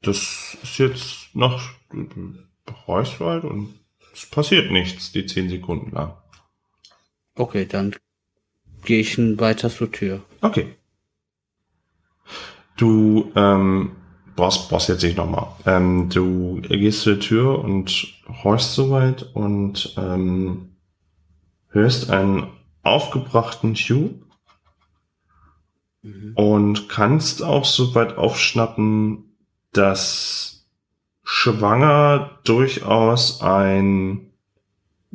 das ist jetzt noch, halt und es passiert nichts, die zehn Sekunden lang. Okay, dann gehe ich weiter zur Tür. Okay. Du, ähm, brauchst, brauchst jetzt nicht nochmal. Ähm, du gehst zur Tür und horchst soweit und ähm, hörst einen aufgebrachten Hugh Mhm. und kannst auch soweit aufschnappen, dass schwanger durchaus ein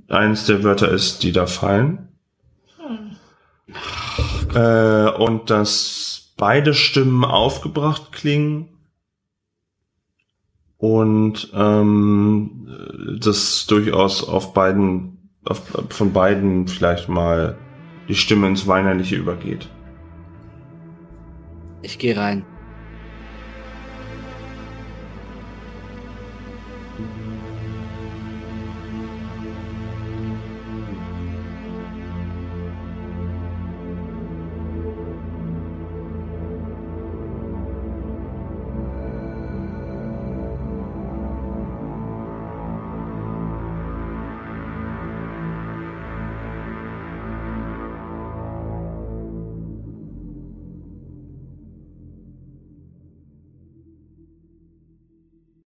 eines der Wörter ist, die da fallen. Hm. Äh, und dass beide Stimmen aufgebracht klingen und ähm, das durchaus auf beiden, von beiden vielleicht mal die Stimme ins Weinerliche übergeht. Ich gehe rein.